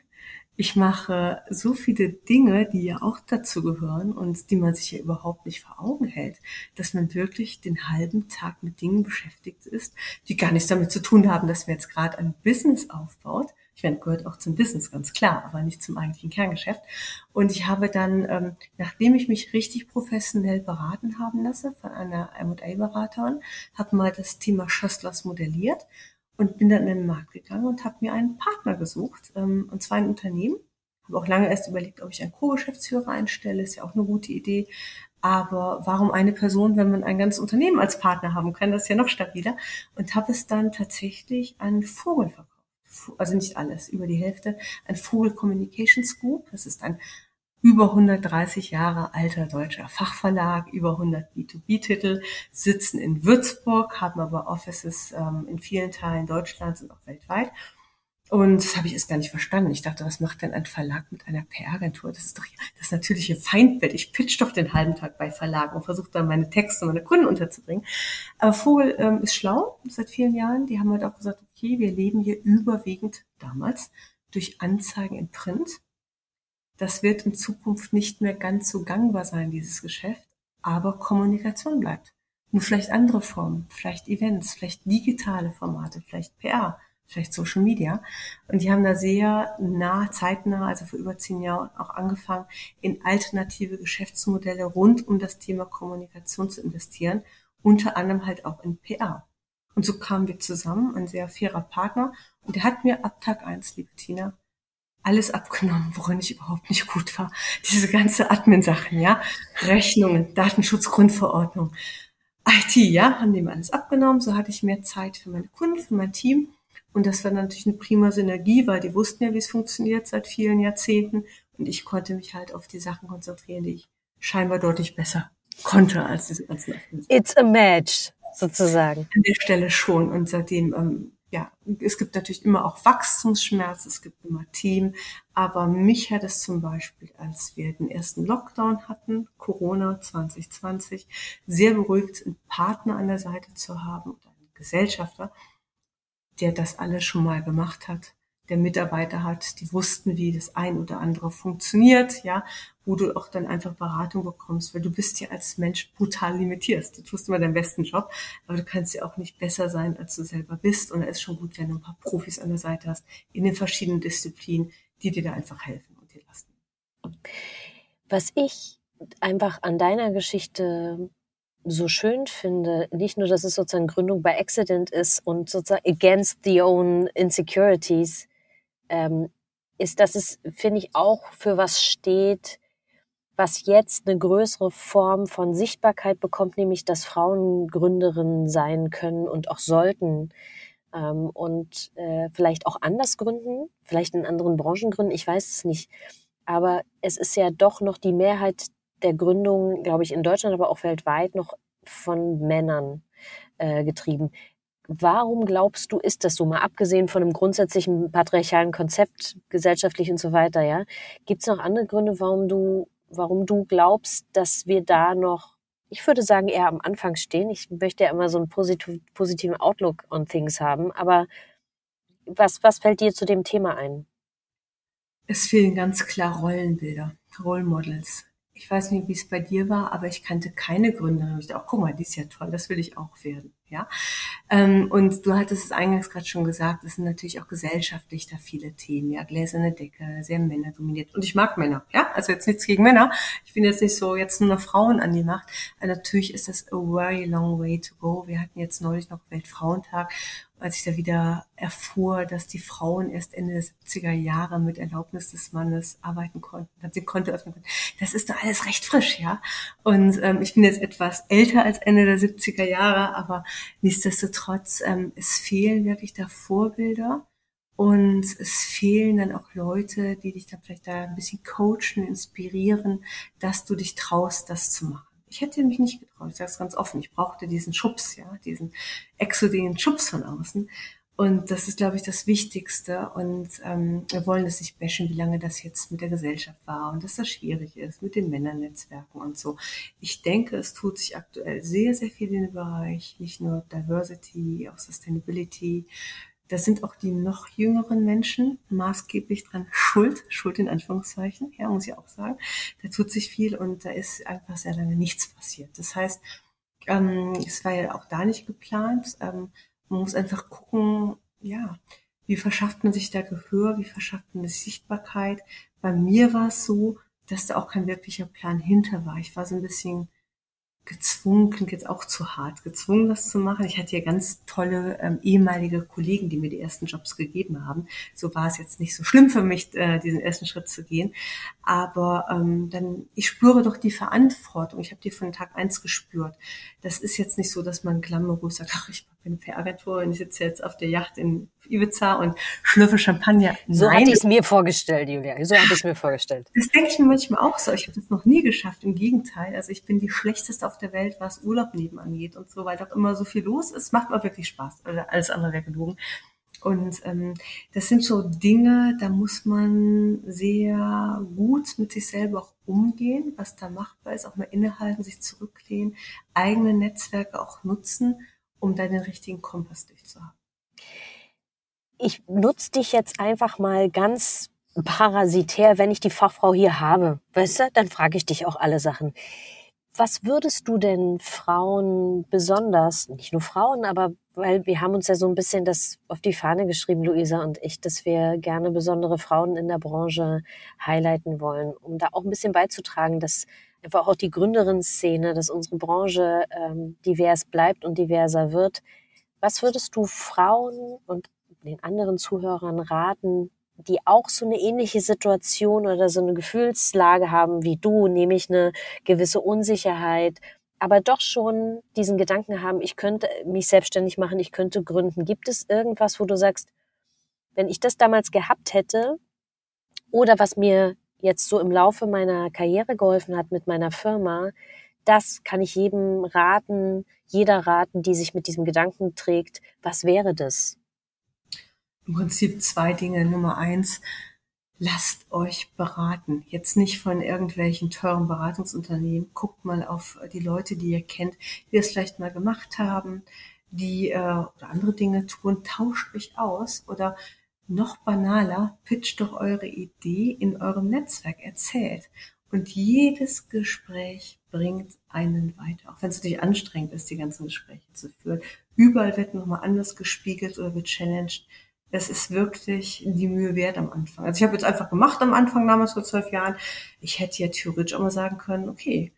S4: ich mache so viele Dinge, die ja auch dazu gehören und die man sich ja überhaupt nicht vor Augen hält, dass man wirklich den halben Tag mit Dingen beschäftigt ist, die gar nichts damit zu tun haben, dass man jetzt gerade ein Business aufbaut. Ich meine, gehört auch zum Business, ganz klar, aber nicht zum eigentlichen Kerngeschäft. Und ich habe dann, ähm, nachdem ich mich richtig professionell beraten haben lasse von einer M&A-Beraterin, habe mal das Thema Schöstlers modelliert und bin dann in den Markt gegangen und habe mir einen Partner gesucht, ähm, und zwar ein Unternehmen. Habe auch lange erst überlegt, ob ich einen Co-Geschäftsführer einstelle, ist ja auch eine gute Idee. Aber warum eine Person, wenn man ein ganzes Unternehmen als Partner haben kann, das ist ja noch stabiler. Und habe es dann tatsächlich an Vogel verkauft. Also nicht alles, über die Hälfte. Ein Vogel Communications Group. Das ist ein über 130 Jahre alter deutscher Fachverlag, über 100 B2B-Titel, sitzen in Würzburg, haben aber Offices ähm, in vielen Teilen Deutschlands und auch weltweit. Und das habe ich erst gar nicht verstanden. Ich dachte, was macht denn ein Verlag mit einer PR-Agentur? Das ist doch das natürliche Feindbild. Ich pitch doch den halben Tag bei Verlagen und versuche dann meine Texte und meine Kunden unterzubringen. Aber Vogel ähm, ist schlau seit vielen Jahren. Die haben halt auch gesagt, okay, wir leben hier überwiegend damals durch Anzeigen in Print das wird in Zukunft nicht mehr ganz so gangbar sein, dieses Geschäft, aber Kommunikation bleibt. Nur vielleicht andere Formen, vielleicht Events, vielleicht digitale Formate, vielleicht PR, vielleicht Social Media. Und die haben da sehr nah, zeitnah, also vor über zehn Jahren auch angefangen, in alternative Geschäftsmodelle rund um das Thema Kommunikation zu investieren, unter anderem halt auch in PR. Und so kamen wir zusammen, ein sehr fairer Partner. Und der hat mir ab Tag eins, liebe Tina, alles abgenommen, worin ich überhaupt nicht gut war. Diese ganze Admin-Sachen, ja, Rechnungen, Datenschutzgrundverordnung, IT, ja, haben die mir alles abgenommen. So hatte ich mehr Zeit für meine Kunden, für mein Team. Und das war natürlich eine prima Synergie, weil die wussten ja, wie es funktioniert seit vielen Jahrzehnten. Und ich konnte mich halt auf die Sachen konzentrieren, die ich scheinbar deutlich besser konnte als diese ganzen
S1: Admin. It's a match, sozusagen.
S4: An der Stelle schon. Und seitdem ähm, ja, es gibt natürlich immer auch Wachstumsschmerz, es gibt immer Team, aber mich hat es zum Beispiel, als wir den ersten Lockdown hatten, Corona 2020, sehr beruhigt, einen Partner an der Seite zu haben, einen Gesellschafter, der das alles schon mal gemacht hat, der Mitarbeiter hat, die wussten, wie das ein oder andere funktioniert, ja, wo du auch dann einfach Beratung bekommst, weil du bist ja als Mensch brutal limitiert. Du tust immer deinen besten Job, aber du kannst ja auch nicht besser sein, als du selber bist. Und da ist schon gut, wenn du ein paar Profis an der Seite hast, in den verschiedenen Disziplinen, die dir da einfach helfen und dir lassen.
S1: Was ich einfach an deiner Geschichte so schön finde, nicht nur, dass es sozusagen Gründung bei Accident ist und sozusagen against the own insecurities, ähm, ist, dass es, finde ich, auch für was steht, was jetzt eine größere Form von Sichtbarkeit bekommt, nämlich dass Frauen Gründerinnen sein können und auch sollten ähm, und äh, vielleicht auch anders gründen, vielleicht in anderen Branchen gründen, ich weiß es nicht. Aber es ist ja doch noch die Mehrheit der Gründungen, glaube ich, in Deutschland, aber auch weltweit noch von Männern äh, getrieben. Warum glaubst du, ist das so? Mal abgesehen von einem grundsätzlichen patriarchalen Konzept, gesellschaftlich und so weiter, ja? Gibt es noch andere Gründe, warum du, warum du glaubst, dass wir da noch ich würde sagen, eher am Anfang stehen. Ich möchte ja immer so einen positiv, positiven Outlook on things haben. Aber was, was fällt dir zu dem Thema ein?
S4: Es fehlen ganz klar Rollenbilder, Role Models. Ich weiß nicht, wie es bei dir war, aber ich kannte keine Gründerin. Ich dachte, auch guck mal, die ist ja toll, das will ich auch werden. Ja, ähm, und du hattest es eingangs gerade schon gesagt, es sind natürlich auch gesellschaftlich da viele Themen. Ja, gläserne Decke, sehr männerdominiert. Und ich mag Männer. Ja, also jetzt nichts gegen Männer. Ich bin jetzt nicht so jetzt nur noch Frauen an die Macht. Aber natürlich ist das a very long way to go. Wir hatten jetzt neulich noch Weltfrauentag als ich da wieder erfuhr, dass die Frauen erst Ende der 70er Jahre mit Erlaubnis des Mannes arbeiten konnten, dann sie Konto öffnen konnten. Das ist doch alles recht frisch, ja. Und ähm, ich bin jetzt etwas älter als Ende der 70er Jahre, aber nichtsdestotrotz, ähm, es fehlen wirklich da Vorbilder. Und es fehlen dann auch Leute, die dich dann vielleicht da ein bisschen coachen, inspirieren, dass du dich traust, das zu machen. Ich hätte mich nicht getraut, ich sage es ganz offen. Ich brauchte diesen Schubs, ja, diesen exogenen Schubs von außen. Und das ist, glaube ich, das Wichtigste. Und ähm, wir wollen es nicht bashen, wie lange das jetzt mit der Gesellschaft war und dass das schwierig ist mit den Männernetzwerken und so. Ich denke, es tut sich aktuell sehr, sehr viel in dem Bereich, nicht nur Diversity, auch Sustainability, da sind auch die noch jüngeren Menschen maßgeblich dran schuld, schuld in Anführungszeichen, ja, muss ich auch sagen. Da tut sich viel und da ist einfach sehr lange nichts passiert. Das heißt, ähm, es war ja auch da nicht geplant. Ähm, man muss einfach gucken, ja, wie verschafft man sich da Gehör, wie verschafft man sich Sichtbarkeit. Bei mir war es so, dass da auch kein wirklicher Plan hinter war. Ich war so ein bisschen gezwungen, klingt jetzt auch zu hart, gezwungen das zu machen. Ich hatte ja ganz tolle ähm, ehemalige Kollegen, die mir die ersten Jobs gegeben haben. So war es jetzt nicht so schlimm für mich, äh, diesen ersten Schritt zu gehen. Aber ähm, dann, ich spüre doch die Verantwortung. Ich habe die von Tag eins gespürt. Das ist jetzt nicht so, dass man glamourös sagt, ach, ich bin PR-Agentur und ich sitze jetzt auf der Yacht in Ibiza und schlürfe Champagner.
S1: So Nein. hatte ich es mir vorgestellt, Julia. So hatte ich es mir vorgestellt.
S4: Das denke ich mir manchmal auch so. Ich habe das noch nie geschafft. Im Gegenteil. Also ich bin die schlechteste auf der Welt, was Urlaub neben angeht und so, weil doch immer so viel los ist. Macht mir wirklich Spaß. Alles andere wäre gelogen. Und ähm, das sind so Dinge, da muss man sehr gut mit sich selber auch umgehen, was da machbar ist, auch mal innehalten, sich zurücklehnen, eigene Netzwerke auch nutzen, um da den richtigen Kompass durchzuhaben
S1: ich nutze dich jetzt einfach mal ganz parasitär, wenn ich die Fachfrau hier habe. Weißt du, dann frage ich dich auch alle Sachen. Was würdest du denn Frauen besonders, nicht nur Frauen, aber weil wir haben uns ja so ein bisschen das auf die Fahne geschrieben, Luisa und ich, dass wir gerne besondere Frauen in der Branche highlighten wollen, um da auch ein bisschen beizutragen, dass einfach auch die Gründerin-Szene, dass unsere Branche ähm, divers bleibt und diverser wird. Was würdest du Frauen und den anderen Zuhörern raten, die auch so eine ähnliche Situation oder so eine Gefühlslage haben wie du, nämlich eine gewisse Unsicherheit, aber doch schon diesen Gedanken haben, ich könnte mich selbstständig machen, ich könnte gründen. Gibt es irgendwas, wo du sagst, wenn ich das damals gehabt hätte oder was mir jetzt so im Laufe meiner Karriere geholfen hat mit meiner Firma, das kann ich jedem raten, jeder raten, die sich mit diesem Gedanken trägt. Was wäre das?
S4: im Prinzip zwei Dinge. Nummer eins, lasst euch beraten. Jetzt nicht von irgendwelchen teuren Beratungsunternehmen. Guckt mal auf die Leute, die ihr kennt, die es vielleicht mal gemacht haben, die äh, oder andere Dinge tun. Tauscht euch aus oder noch banaler, pitcht doch eure Idee in eurem Netzwerk, erzählt. Und jedes Gespräch bringt einen weiter, auch wenn es natürlich anstrengend ist, die ganzen Gespräche zu führen. Überall wird nochmal anders gespiegelt oder gechallenged es ist wirklich die Mühe wert am Anfang. Also ich habe jetzt einfach gemacht am Anfang damals vor zwölf Jahren. Ich hätte ja theoretisch auch mal sagen können, okay,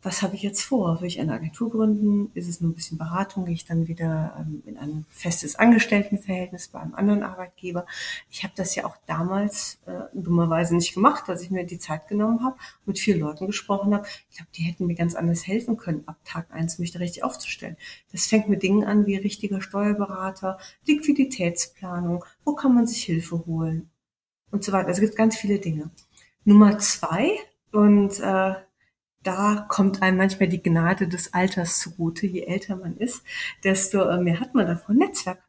S4: was habe ich jetzt vor? Will ich eine Agentur gründen? Ist es nur ein bisschen Beratung? Gehe ich dann wieder ähm, in ein festes Angestelltenverhältnis bei einem anderen Arbeitgeber? Ich habe das ja auch damals äh, dummerweise nicht gemacht, dass ich mir die Zeit genommen habe, mit vier Leuten gesprochen habe. Ich glaube, die hätten mir ganz anders helfen können, ab Tag eins mich da richtig aufzustellen. Das fängt mit Dingen an wie richtiger Steuerberater, Liquiditätsplanung, wo kann man sich Hilfe holen und so weiter. Also es gibt ganz viele Dinge. Nummer zwei, und äh, da kommt einem manchmal die Gnade des Alters zugute. Je älter man ist, desto äh, mehr hat man davon. Netzwerk.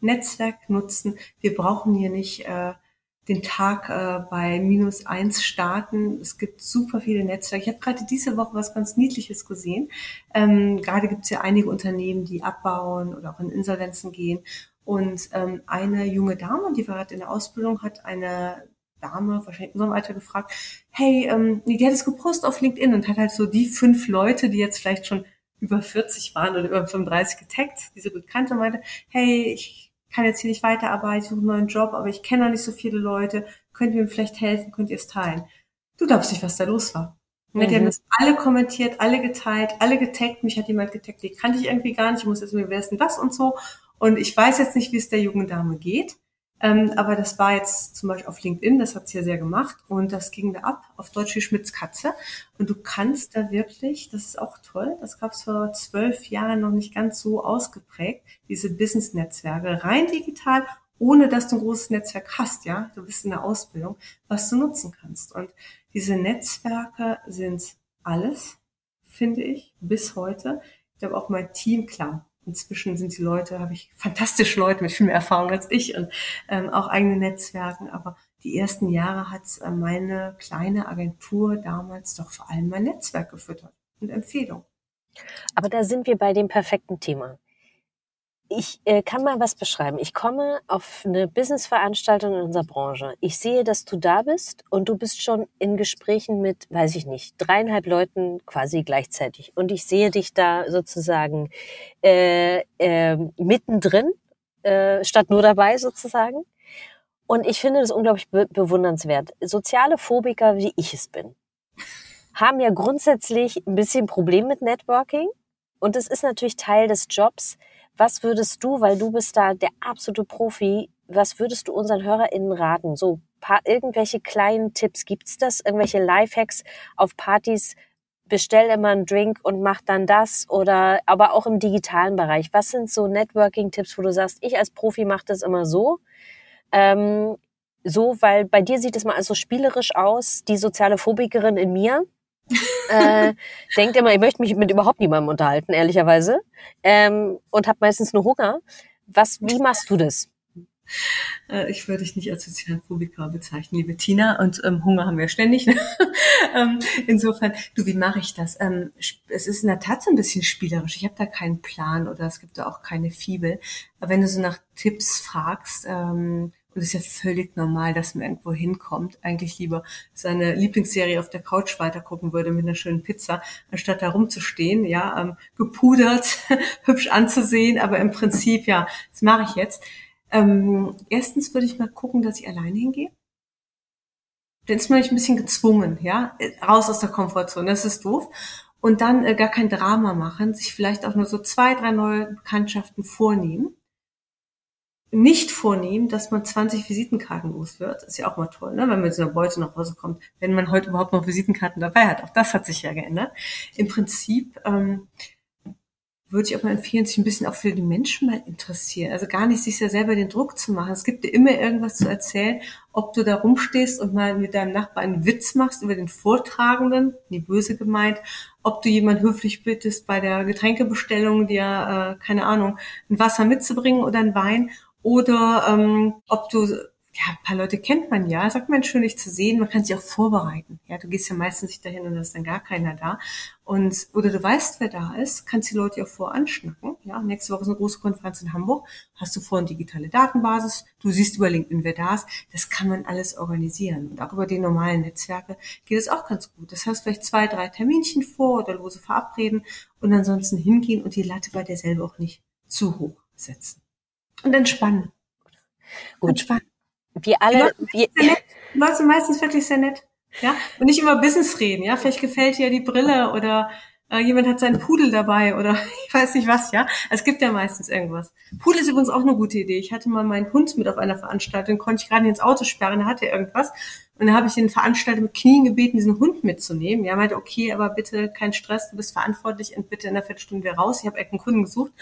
S4: Netzwerk nutzen. Wir brauchen hier nicht äh, den Tag äh, bei minus eins starten. Es gibt super viele Netzwerke. Ich habe gerade diese Woche was ganz Niedliches gesehen. Ähm, gerade gibt es ja einige Unternehmen, die abbauen oder auch in Insolvenzen gehen. Und ähm, eine junge Dame, die war gerade in der Ausbildung, hat eine Dame, wahrscheinlich in unserem Alter, gefragt, hey, ähm, die hat es gepostet auf LinkedIn und hat halt so die fünf Leute, die jetzt vielleicht schon über 40 waren oder über 35 getaggt, diese gut kannte, meinte, hey, ich kann jetzt hier nicht weiterarbeiten, ich suche einen neuen Job, aber ich kenne noch nicht so viele Leute, könnt ihr mir vielleicht helfen, könnt ihr es teilen? Du glaubst nicht, was da los war. Mhm. Die haben das alle kommentiert, alle geteilt, alle getaggt. Mich hat jemand getaggt, die kannte ich irgendwie gar nicht. Ich muss jetzt mir wissen, was und so. Und ich weiß jetzt nicht, wie es der jungen Dame geht. Ähm, aber das war jetzt zum Beispiel auf LinkedIn, das hat sie ja sehr gemacht und das ging da ab auf Deutsch wie Schmitz Katze. Und du kannst da wirklich, das ist auch toll, das gab es vor zwölf Jahren noch nicht ganz so ausgeprägt, diese Business-Netzwerke, rein digital, ohne dass du ein großes Netzwerk hast, ja, du bist in der Ausbildung, was du nutzen kannst. Und diese Netzwerke sind alles, finde ich, bis heute. Ich glaube auch mein Team, klar, Inzwischen sind die Leute, habe ich fantastische Leute mit viel mehr Erfahrung als ich und ähm, auch eigene Netzwerken. Aber die ersten Jahre hat äh, meine kleine Agentur damals doch vor allem mein Netzwerk gefüttert und Empfehlung.
S1: Aber da sind wir bei dem perfekten Thema ich äh, kann mal was beschreiben. Ich komme auf eine Businessveranstaltung in unserer Branche. Ich sehe, dass du da bist und du bist schon in Gesprächen mit, weiß ich nicht, dreieinhalb Leuten quasi gleichzeitig. Und ich sehe dich da sozusagen äh, äh, mittendrin, äh, statt nur dabei sozusagen. Und ich finde das unglaublich be bewundernswert. Soziale Phobiker, wie ich es bin, haben ja grundsätzlich ein bisschen Problem mit Networking. Und es ist natürlich Teil des Jobs, was würdest du, weil du bist da der absolute Profi, was würdest du unseren HörerInnen raten? So paar, irgendwelche kleinen Tipps, gibt's das? Irgendwelche Lifehacks auf Partys? Bestell immer einen Drink und mach dann das oder aber auch im digitalen Bereich. Was sind so Networking-Tipps, wo du sagst, ich als Profi mache das immer so? Ähm, so, weil bei dir sieht es mal also spielerisch aus, die soziale Phobikerin in mir äh, denkt immer, ich möchte mich mit überhaupt niemandem unterhalten, ehrlicherweise. Ähm, und habe meistens nur Hunger. Was, wie machst du das?
S4: Äh, ich würde dich nicht als Sozialphobiker bezeichnen, liebe Tina. Und ähm, Hunger haben wir ständig. Ähm, insofern, du, wie mache ich das? Ähm, es ist in der Tat so ein bisschen spielerisch. Ich habe da keinen Plan oder es gibt da auch keine Fibel. Aber wenn du so nach Tipps fragst, ähm, und es ist ja völlig normal, dass man irgendwo hinkommt, eigentlich lieber seine Lieblingsserie auf der Couch weitergucken würde mit einer schönen Pizza, anstatt da rumzustehen, ja, ähm, gepudert, hübsch anzusehen, aber im Prinzip, ja, das mache ich jetzt. Ähm, erstens würde ich mal gucken, dass ich alleine hingehe. Dann ist man nicht ein bisschen gezwungen, ja, raus aus der Komfortzone, das ist doof. Und dann äh, gar kein Drama machen, sich vielleicht auch nur so zwei, drei neue Bekanntschaften vornehmen nicht vornehmen, dass man 20 Visitenkarten los wird. Ist ja auch mal toll, ne? wenn man mit so einer Beute nach Hause kommt, wenn man heute überhaupt noch Visitenkarten dabei hat. Auch das hat sich ja geändert. Im Prinzip ähm, würde ich auch mal empfehlen, sich ein bisschen auch für die Menschen mal interessieren. Also gar nicht sich ja selber den Druck zu machen. Es gibt dir immer irgendwas zu erzählen, ob du da rumstehst und mal mit deinem Nachbar einen Witz machst über den Vortragenden, nie böse gemeint, ob du jemand höflich bittest bei der Getränkebestellung, dir, äh, keine Ahnung, ein Wasser mitzubringen oder ein Wein oder ähm, ob du, ja, ein paar Leute kennt man ja, sagt man schön, dich zu sehen, man kann sich auch vorbereiten. Ja, du gehst ja meistens nicht dahin und da ist dann gar keiner da. Und, oder du weißt, wer da ist, kannst die Leute ja voranschnacken. Ja, nächste Woche ist eine große Konferenz in Hamburg, hast du vor eine digitale Datenbasis, du siehst über LinkedIn, wer da ist. Das kann man alles organisieren. Und auch über die normalen Netzwerke geht es auch ganz gut. Das heißt, vielleicht zwei, drei Terminchen vor oder lose verabreden und ansonsten hingehen und die Latte bei dir auch nicht zu hoch setzen und entspannen.
S1: Gut. Entspannen. Wir alle,
S4: die Leute, sind meistens wirklich sehr nett. Ja, und nicht immer Business reden, ja. Vielleicht gefällt dir die Brille oder äh, jemand hat seinen Pudel dabei oder ich weiß nicht was, ja. Es gibt ja meistens irgendwas. Pudel ist übrigens auch eine gute Idee. Ich hatte mal meinen Hund mit auf einer Veranstaltung, konnte ich gerade ins Auto sperren, da hatte er irgendwas. Und dann habe ich den Veranstalter mit Knien gebeten, diesen Hund mitzunehmen. Ja, meinte, okay, aber bitte kein Stress, du bist verantwortlich und bitte in einer Viertelstunde wieder raus. Ich habe einen Kunden gesucht.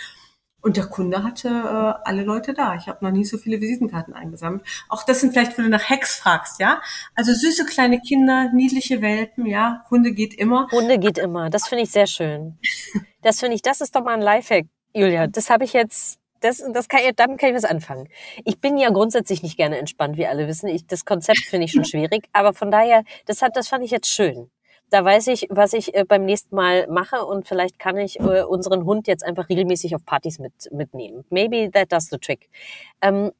S4: Und der Kunde hatte äh, alle Leute da. Ich habe noch nie so viele Visitenkarten eingesammelt. Auch das sind vielleicht, wenn du nach Hex fragst, ja. Also süße kleine Kinder, niedliche Welpen, ja. Hunde geht immer.
S1: Hunde geht immer. Das finde ich sehr schön. Das finde ich, das ist doch mal ein Lifehack, Julia. Das habe ich jetzt, das, das kann ich, damit kann ich was anfangen. Ich bin ja grundsätzlich nicht gerne entspannt, wie alle wissen. Ich, das Konzept finde ich schon schwierig, aber von daher, das hat, das fand ich jetzt schön. Da weiß ich, was ich äh, beim nächsten Mal mache und vielleicht kann ich äh, unseren Hund jetzt einfach regelmäßig auf Partys mit, mitnehmen. Maybe that does the trick. Ähm,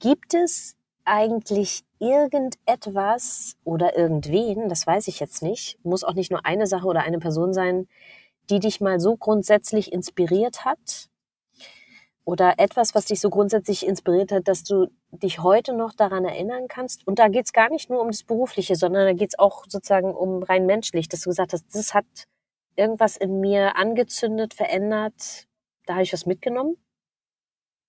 S1: gibt es eigentlich irgendetwas oder irgendwen, das weiß ich jetzt nicht, muss auch nicht nur eine Sache oder eine Person sein, die dich mal so grundsätzlich inspiriert hat? Oder etwas, was dich so grundsätzlich inspiriert hat, dass du dich heute noch daran erinnern kannst? Und da geht's gar nicht nur um das Berufliche, sondern da geht's auch sozusagen um rein menschlich, dass du gesagt hast, das hat irgendwas in mir angezündet, verändert. Da habe ich was mitgenommen.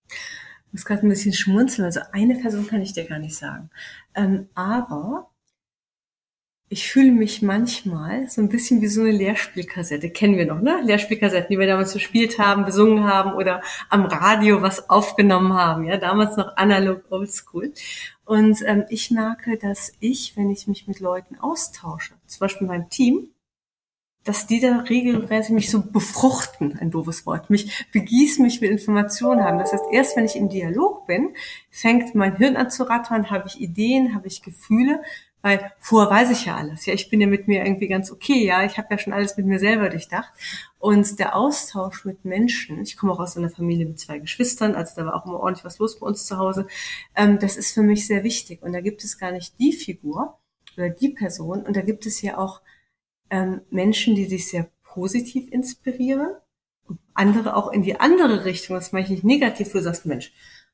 S4: Ich muss gerade ein bisschen schmunzeln. Also eine Person kann ich dir gar nicht sagen. Ähm, aber ich fühle mich manchmal so ein bisschen wie so eine Lehrspielkassette. Kennen wir noch, ne? Lehrspielkassetten, die wir damals gespielt haben, besungen haben oder am Radio was aufgenommen haben. Ja, damals noch analog oldschool. Und ähm, ich merke, dass ich, wenn ich mich mit Leuten austausche, zum Beispiel meinem Team, dass die da regelmäßig mich so befruchten, ein doofes Wort, mich begießen, mich mit Informationen haben. Das heißt, erst wenn ich im Dialog bin, fängt mein Hirn an zu rattern, habe ich Ideen, habe ich Gefühle weil vorher weiß ich ja alles. Ja, ich bin ja mit mir irgendwie ganz okay. Ja, ich habe ja schon alles mit mir selber durchdacht. Und der Austausch mit Menschen, ich komme auch aus einer Familie mit zwei Geschwistern, also da war auch immer ordentlich was los bei uns zu Hause. Ähm, das ist für mich sehr wichtig. Und da gibt es gar nicht die Figur oder die Person. Und da gibt es ja auch ähm, Menschen, die sich sehr positiv inspirieren andere auch in die andere Richtung. Das meine ich nicht negativ, du sagst, Mensch,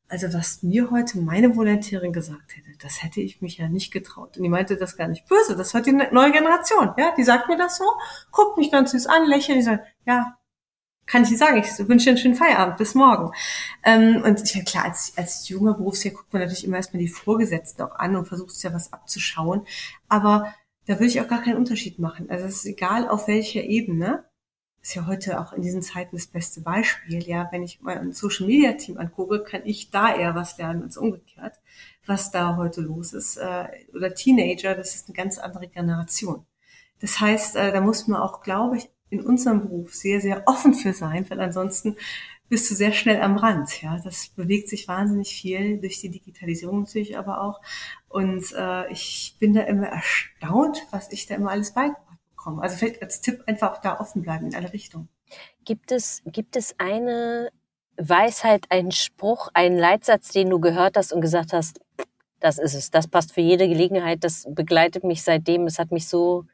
S4: also was mir heute meine Volontärin gesagt hätte, das hätte ich mich ja nicht getraut. Und die meinte das gar nicht böse, das hat die neue Generation, ja, die sagt mir das so, guckt mich ganz süß an, lächelt, die sagt, ja, kann ich dir sagen, ich wünsche dir einen schönen Feierabend, bis morgen. Ähm, und ich meine, klar, als, als junger Berufsjahr guckt man natürlich immer erstmal die Vorgesetzten auch an und versucht ja was abzuschauen. Aber da würde ich auch gar keinen Unterschied machen. Also es ist egal, auf welcher Ebene ist ja heute auch in diesen Zeiten das beste Beispiel. Ja, wenn ich mal ein Social Media Team angucke, kann ich da eher was lernen als umgekehrt, was da heute los ist. Äh, oder Teenager, das ist eine ganz andere Generation. Das heißt, äh, da muss man auch, glaube ich, in unserem Beruf sehr, sehr offen für sein, weil ansonsten bist du sehr schnell am Rand. Ja, das bewegt sich wahnsinnig viel durch die Digitalisierung natürlich aber auch. Und äh, ich bin da immer erstaunt, was ich da immer alles beigebracht kommen. Also vielleicht als Tipp einfach da offen bleiben in alle Richtungen.
S1: Gibt es, gibt es eine Weisheit, einen Spruch, einen Leitsatz, den du gehört hast und gesagt hast, das ist es, das passt für jede Gelegenheit, das begleitet mich seitdem, es hat mich so,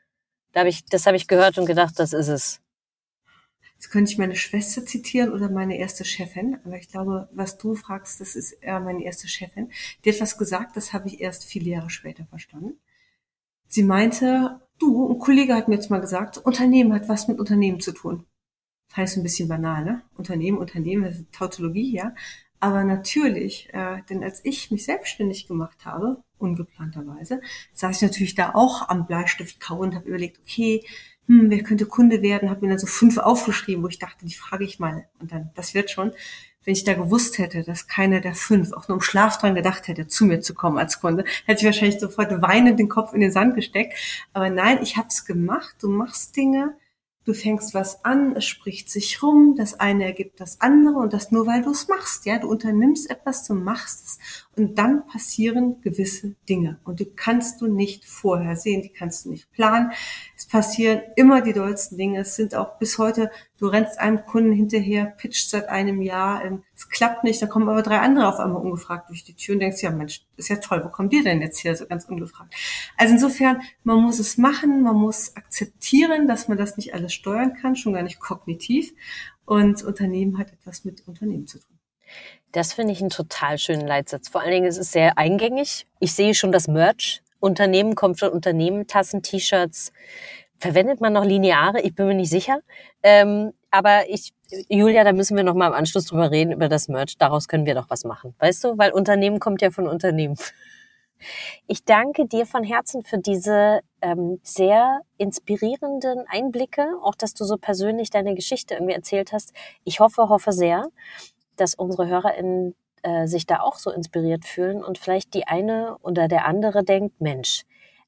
S1: da habe ich, das habe ich gehört und gedacht, das ist es.
S4: Jetzt könnte ich meine Schwester zitieren oder meine erste Chefin, aber ich glaube, was du fragst, das ist eher meine erste Chefin. Die hat was gesagt, das habe ich erst viele Jahre später verstanden. Sie meinte, Du, ein Kollege hat mir jetzt mal gesagt, Unternehmen hat was mit Unternehmen zu tun. Heißt ein bisschen banal, ne? Unternehmen, Unternehmen, das ist Tautologie, ja. Aber natürlich, äh, denn als ich mich selbstständig gemacht habe, ungeplanterweise, saß ich natürlich da auch am Bleistift kauen und habe überlegt, okay, hm, wer könnte Kunde werden? Habe mir dann so fünf aufgeschrieben, wo ich dachte, die frage ich mal. Und dann, das wird schon wenn ich da gewusst hätte, dass keiner der fünf auch nur im Schlaf dran gedacht hätte, zu mir zu kommen als Kunde, hätte ich wahrscheinlich sofort weinend den Kopf in den Sand gesteckt. Aber nein, ich habe es gemacht. Du machst Dinge, du fängst was an, es spricht sich rum, das eine ergibt das andere und das nur, weil du es machst. Ja, du unternimmst etwas, du machst es und dann passieren gewisse Dinge und die kannst du nicht vorher sehen, die kannst du nicht planen. Es passieren immer die dollsten Dinge. Es sind auch bis heute Du rennst einem Kunden hinterher, pitcht seit einem Jahr, ähm, es klappt nicht, da kommen aber drei andere auf einmal ungefragt durch die Tür und denkst, ja Mensch, ist ja toll, wo kommt ihr denn jetzt hier so ganz ungefragt? Also insofern, man muss es machen, man muss akzeptieren, dass man das nicht alles steuern kann, schon gar nicht kognitiv. Und Unternehmen hat etwas mit Unternehmen zu tun.
S1: Das finde ich einen total schönen Leitsatz. Vor allen Dingen ist es sehr eingängig. Ich sehe schon das Merch. Unternehmen kommt von Unternehmen, Tassen, T-Shirts, Verwendet man noch Lineare? Ich bin mir nicht sicher. Ähm, aber ich, Julia, da müssen wir noch mal im Anschluss drüber reden, über das Merch. Daraus können wir doch was machen. Weißt du? Weil Unternehmen kommt ja von Unternehmen. Ich danke dir von Herzen für diese ähm, sehr inspirierenden Einblicke, auch dass du so persönlich deine Geschichte irgendwie erzählt hast. Ich hoffe, hoffe sehr, dass unsere HörerInnen äh, sich da auch so inspiriert fühlen und vielleicht die eine oder der andere denkt, Mensch,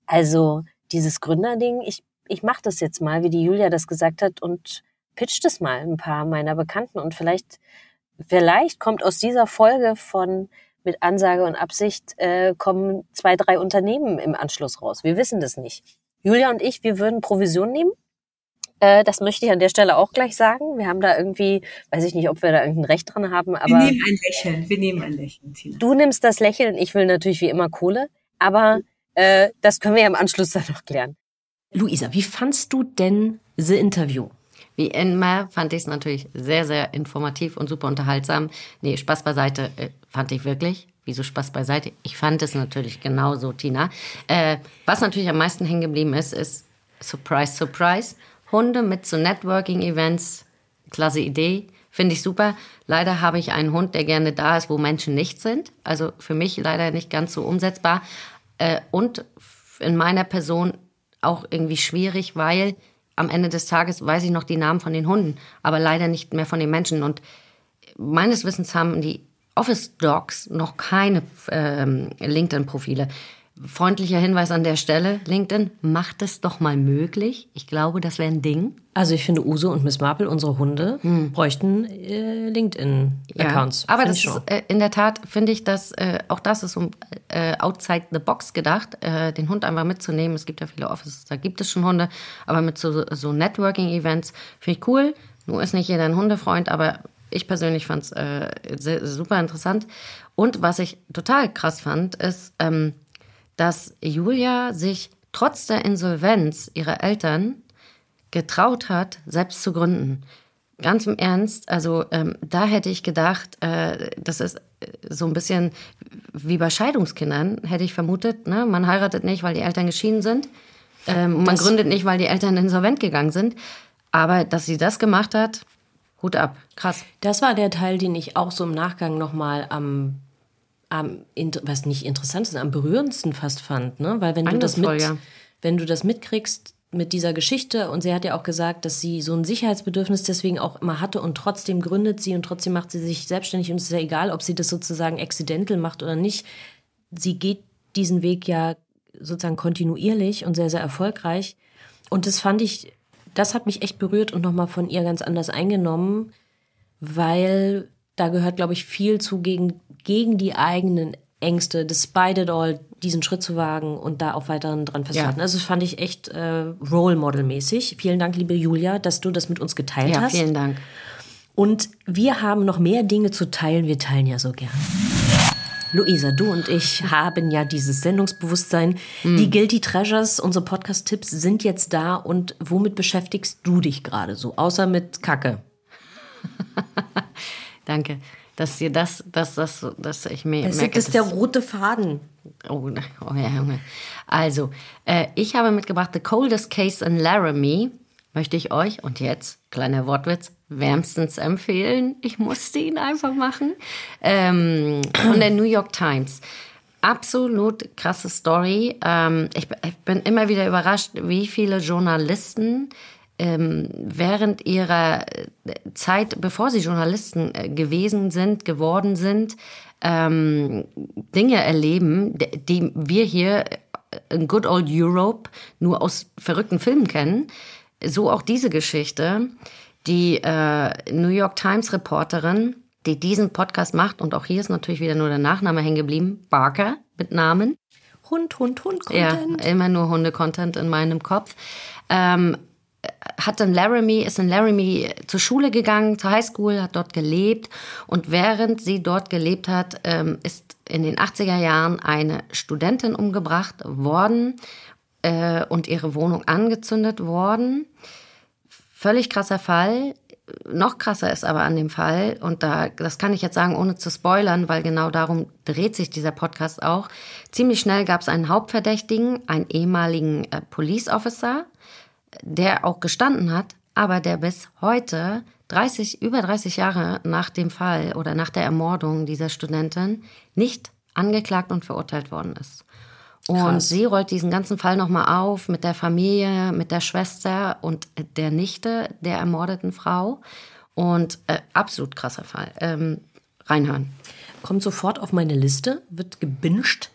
S1: also dieses Gründerding, ich ich mache das jetzt mal, wie die Julia das gesagt hat, und pitch das mal ein paar meiner Bekannten und vielleicht vielleicht kommt aus dieser Folge von mit Ansage und Absicht äh, kommen zwei, drei Unternehmen im Anschluss raus. Wir wissen das nicht. Julia und ich, wir würden Provision nehmen. Äh, das möchte ich an der Stelle auch gleich sagen. Wir haben da irgendwie, weiß ich nicht, ob wir da irgendein Recht dran haben, aber.
S4: Wir nehmen ein Lächeln, wir nehmen ein Lächeln, Tina.
S1: Du nimmst das Lächeln, ich will natürlich wie immer Kohle, aber äh, das können wir ja im Anschluss dann noch klären. Luisa, wie fandst du denn The Interview?
S2: Wie immer fand ich es natürlich sehr, sehr informativ und super unterhaltsam. Nee, Spaß beiseite äh, fand ich wirklich. Wieso Spaß beiseite? Ich fand es natürlich genauso, Tina. Äh, was natürlich am meisten hängen geblieben ist, ist Surprise, Surprise. Hunde mit zu Networking-Events. Klasse Idee. Finde ich super. Leider habe ich einen Hund, der gerne da ist, wo Menschen nicht sind. Also für mich leider nicht ganz so umsetzbar. Äh, und in meiner Person auch irgendwie schwierig, weil am Ende des Tages weiß ich noch die Namen von den Hunden, aber leider nicht mehr von den Menschen. Und meines Wissens haben die Office Dogs noch keine ähm, LinkedIn-Profile. Freundlicher Hinweis an der Stelle, LinkedIn, macht es doch mal möglich. Ich glaube, das wäre ein Ding.
S1: Also ich finde, Uso und Miss Marple, unsere Hunde, hm. bräuchten äh, LinkedIn-Accounts.
S2: Ja, aber das ist, äh, in der Tat finde ich, dass äh, auch das ist um äh, outside the box gedacht, äh, den Hund einfach mitzunehmen. Es gibt ja viele Offices, da gibt es schon Hunde, aber mit so, so Networking-Events finde ich cool. Nur ist nicht jeder ein Hundefreund, aber ich persönlich fand es äh, super interessant. Und was ich total krass fand, ist, ähm, dass Julia sich trotz der Insolvenz ihrer Eltern getraut hat, selbst zu gründen. Ganz im Ernst, also ähm, da hätte ich gedacht, äh, das ist äh, so ein bisschen wie bei Scheidungskindern, hätte ich vermutet. Ne? Man heiratet nicht, weil die Eltern geschieden sind. Ähm, man gründet nicht, weil die Eltern insolvent gegangen sind. Aber dass sie das gemacht hat, Hut ab, krass.
S1: Das war der Teil, den ich auch so im Nachgang nochmal am, am was nicht interessant ist, am berührendsten fast fand, ne? Weil wenn du das mit, ja. wenn du das mitkriegst mit dieser Geschichte und sie hat ja auch gesagt, dass sie so ein Sicherheitsbedürfnis deswegen auch immer hatte und trotzdem gründet sie und trotzdem macht sie sich selbstständig und es ist ja egal, ob sie das sozusagen accidental macht oder nicht. Sie geht diesen Weg ja sozusagen kontinuierlich und sehr, sehr erfolgreich. Und das fand ich das hat mich echt berührt und nochmal von ihr ganz anders eingenommen, weil da gehört, glaube ich, viel zu gegen, gegen die eigenen Ängste, despite it all, diesen Schritt zu wagen und da auch weiterhin dran festzuhalten. Ja. Also das fand ich echt äh, Role Model mäßig. Vielen Dank, liebe Julia, dass du das mit uns geteilt
S2: ja,
S1: hast.
S2: Ja, vielen Dank.
S1: Und wir haben noch mehr Dinge zu teilen. Wir teilen ja so gern. Luisa, du und ich haben ja dieses Sendungsbewusstsein. Mhm. Die Guilty Treasures, unsere Podcast-Tipps sind jetzt da. Und womit beschäftigst du dich gerade so? Außer mit Kacke.
S2: Danke, dass dir das, dass das, dass ich mir
S1: das merke, ist der rote Faden.
S2: Oh, oh ja, Junge. Also, äh, ich habe mitgebracht The Coldest Case in Laramie möchte ich euch, und jetzt, kleiner Wortwitz, wärmstens empfehlen. Ich musste ihn einfach machen. Ähm, von der New York Times. Absolut krasse Story. Ähm, ich, ich, bin immer wieder überrascht, wie viele Journalisten ähm, während ihrer Zeit, bevor sie Journalisten äh, gewesen sind, geworden sind, ähm, Dinge erleben, die wir hier in Good Old Europe nur aus verrückten Filmen kennen. So auch diese Geschichte. Die äh, New York Times Reporterin, die diesen Podcast macht, und auch hier ist natürlich wieder nur der Nachname hängen geblieben, Barker mit Namen.
S1: Hund, Hund, Hund, Content.
S2: Ja, immer nur Hunde-Content in meinem Kopf. Ähm, hat in Laramie, ist in Laramie zur Schule gegangen, zur Highschool, hat dort gelebt. Und während sie dort gelebt hat, ähm, ist in den 80er Jahren eine Studentin umgebracht worden äh, und ihre Wohnung angezündet worden. Völlig krasser Fall. Noch krasser ist aber an dem Fall, und da, das kann ich jetzt sagen, ohne zu spoilern, weil genau darum dreht sich dieser Podcast auch. Ziemlich schnell gab es einen Hauptverdächtigen, einen ehemaligen äh, Police Officer, der auch gestanden hat, aber der bis heute 30, über 30 Jahre nach dem Fall oder nach der Ermordung dieser Studentin nicht angeklagt und verurteilt worden ist. Und Krass. sie rollt diesen ganzen Fall nochmal auf mit der Familie, mit der Schwester und der Nichte der ermordeten Frau. Und äh, absolut krasser Fall. Ähm, reinhören.
S1: Kommt sofort auf meine Liste, wird gebinged.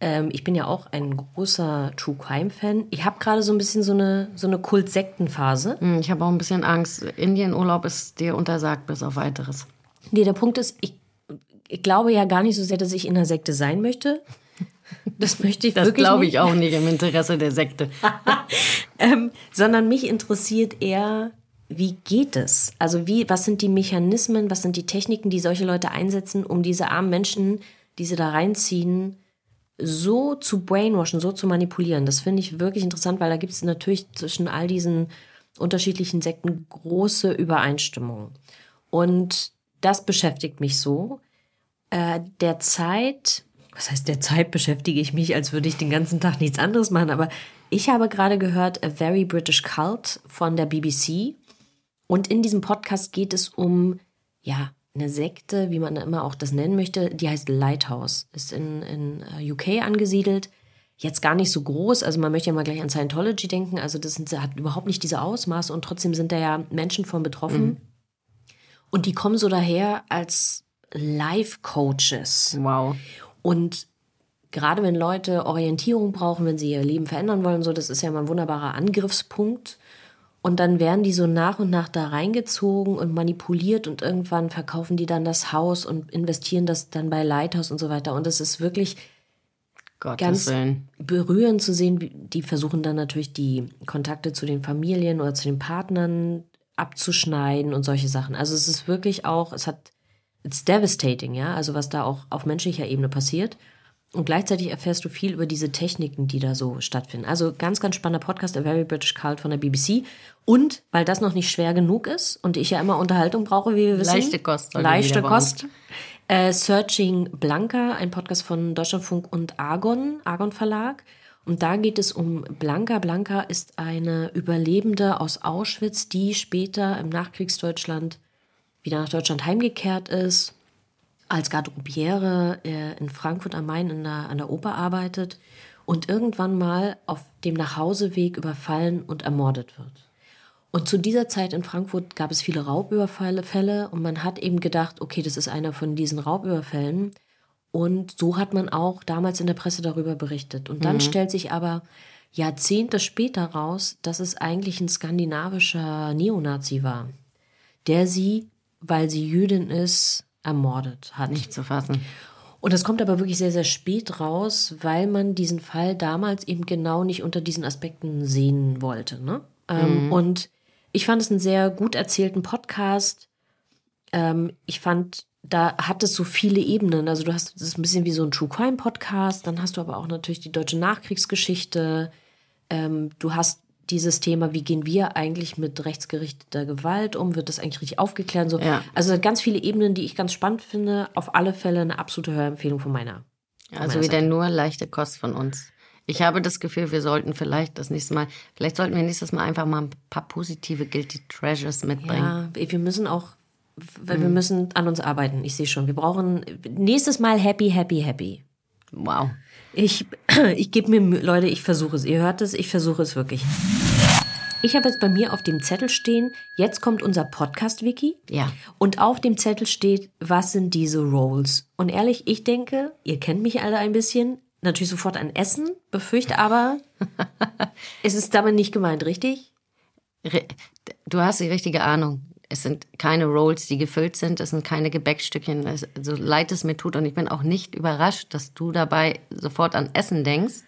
S1: Ähm, ich bin ja auch ein großer True Crime-Fan. Ich habe gerade so ein bisschen so eine, so eine Kult-Sekten-Phase.
S2: Hm, ich habe auch ein bisschen Angst. Indienurlaub ist dir untersagt bis auf weiteres.
S1: Nee, der Punkt ist, ich, ich glaube ja gar nicht so sehr, dass ich in einer Sekte sein möchte. Das möchte ich
S2: Das
S1: wirklich
S2: glaube
S1: nicht.
S2: ich auch nicht im Interesse der Sekte.
S1: ähm, sondern mich interessiert eher, wie geht es? Also wie, was sind die Mechanismen, was sind die Techniken, die solche Leute einsetzen, um diese armen Menschen, die sie da reinziehen, so zu brainwashen, so zu manipulieren? Das finde ich wirklich interessant, weil da gibt es natürlich zwischen all diesen unterschiedlichen Sekten große Übereinstimmungen. Und das beschäftigt mich so. Äh, derzeit, was heißt derzeit beschäftige ich mich, als würde ich den ganzen Tag nichts anderes machen, aber ich habe gerade gehört A Very British Cult von der BBC und in diesem Podcast geht es um, ja, eine Sekte, wie man immer auch das nennen möchte, die heißt Lighthouse, ist in, in äh, UK angesiedelt. Jetzt gar nicht so groß, also man möchte ja mal gleich an Scientology denken, also das sind, hat überhaupt nicht diese Ausmaße und trotzdem sind da ja Menschen von betroffen. Und die kommen so daher als Life-Coaches.
S2: Wow.
S1: Und gerade wenn Leute Orientierung brauchen, wenn sie ihr Leben verändern wollen, so, das ist ja mal ein wunderbarer Angriffspunkt. Und dann werden die so nach und nach da reingezogen und manipuliert und irgendwann verkaufen die dann das Haus und investieren das dann bei Lighthouse und so weiter. Und es ist wirklich
S2: Gottes
S1: ganz
S2: Willen.
S1: berührend zu sehen, wie die versuchen dann natürlich die Kontakte zu den Familien oder zu den Partnern abzuschneiden und solche Sachen. Also es ist wirklich auch, es hat, it's devastating, ja, also was da auch auf menschlicher Ebene passiert. Und gleichzeitig erfährst du viel über diese Techniken, die da so stattfinden. Also ganz, ganz spannender Podcast, A Very British Cult von der BBC. Und weil das noch nicht schwer genug ist und ich ja immer Unterhaltung brauche, wie wir wissen.
S2: Leichte Kost
S1: Leichte. Kost. Äh, Searching Blanca, ein Podcast von Deutschlandfunk und Argon, Argon Verlag. Und da geht es um Blanca. Blanca ist eine Überlebende aus Auschwitz, die später im Nachkriegsdeutschland wieder nach Deutschland heimgekehrt ist, als Garderobiere äh, in Frankfurt am Main in der, an der Oper arbeitet und irgendwann mal auf dem Nachhauseweg überfallen und ermordet wird. Und zu dieser Zeit in Frankfurt gab es viele Raubüberfälle Fälle, und man hat eben gedacht, okay, das ist einer von diesen Raubüberfällen. Und so hat man auch damals in der Presse darüber berichtet. Und dann stellt sich aber Jahrzehnte später raus, dass es eigentlich ein skandinavischer Neonazi war, der sie, weil sie Jüdin ist, ermordet hat.
S2: Nicht zu fassen.
S1: Und das kommt aber wirklich sehr, sehr spät raus, weil man diesen Fall damals eben genau nicht unter diesen Aspekten sehen wollte. Ne? Ähm, und ich fand es einen sehr gut erzählten Podcast. Ähm, ich fand, da hat es so viele Ebenen. Also du hast, das ist ein bisschen wie so ein True Crime Podcast. Dann hast du aber auch natürlich die deutsche Nachkriegsgeschichte. Ähm, du hast dieses Thema, wie gehen wir eigentlich mit rechtsgerichteter Gewalt um? Wird das eigentlich richtig aufgeklärt? So.
S2: Ja.
S1: Also ganz viele Ebenen, die ich ganz spannend finde. Auf alle Fälle eine absolute Hörempfehlung von meiner. von
S2: Also
S1: meiner
S2: wieder
S1: Seite.
S2: nur leichte Kost von uns. Ich habe das Gefühl, wir sollten vielleicht das nächste Mal, vielleicht sollten wir nächstes Mal einfach mal ein paar positive Guilty Treasures mitbringen.
S1: Ja, wir müssen auch, weil wir müssen an uns arbeiten. Ich sehe schon. Wir brauchen nächstes Mal happy, happy, happy.
S2: Wow.
S1: Ich, ich gebe mir Mühe, Leute, ich versuche es. Ihr hört es, ich versuche es wirklich. Ich habe jetzt bei mir auf dem Zettel stehen, jetzt kommt unser Podcast-Wiki.
S2: Ja.
S1: Und auf dem Zettel steht, was sind diese Roles? Und ehrlich, ich denke, ihr kennt mich alle ein bisschen, natürlich sofort an Essen, befürchte aber, es ist damit nicht gemeint, richtig?
S2: Du hast die richtige Ahnung. Es sind keine Rolls, die gefüllt sind. Es sind keine Gebäckstückchen. Es, so leid es mir tut. Und ich bin auch nicht überrascht, dass du dabei sofort an Essen denkst.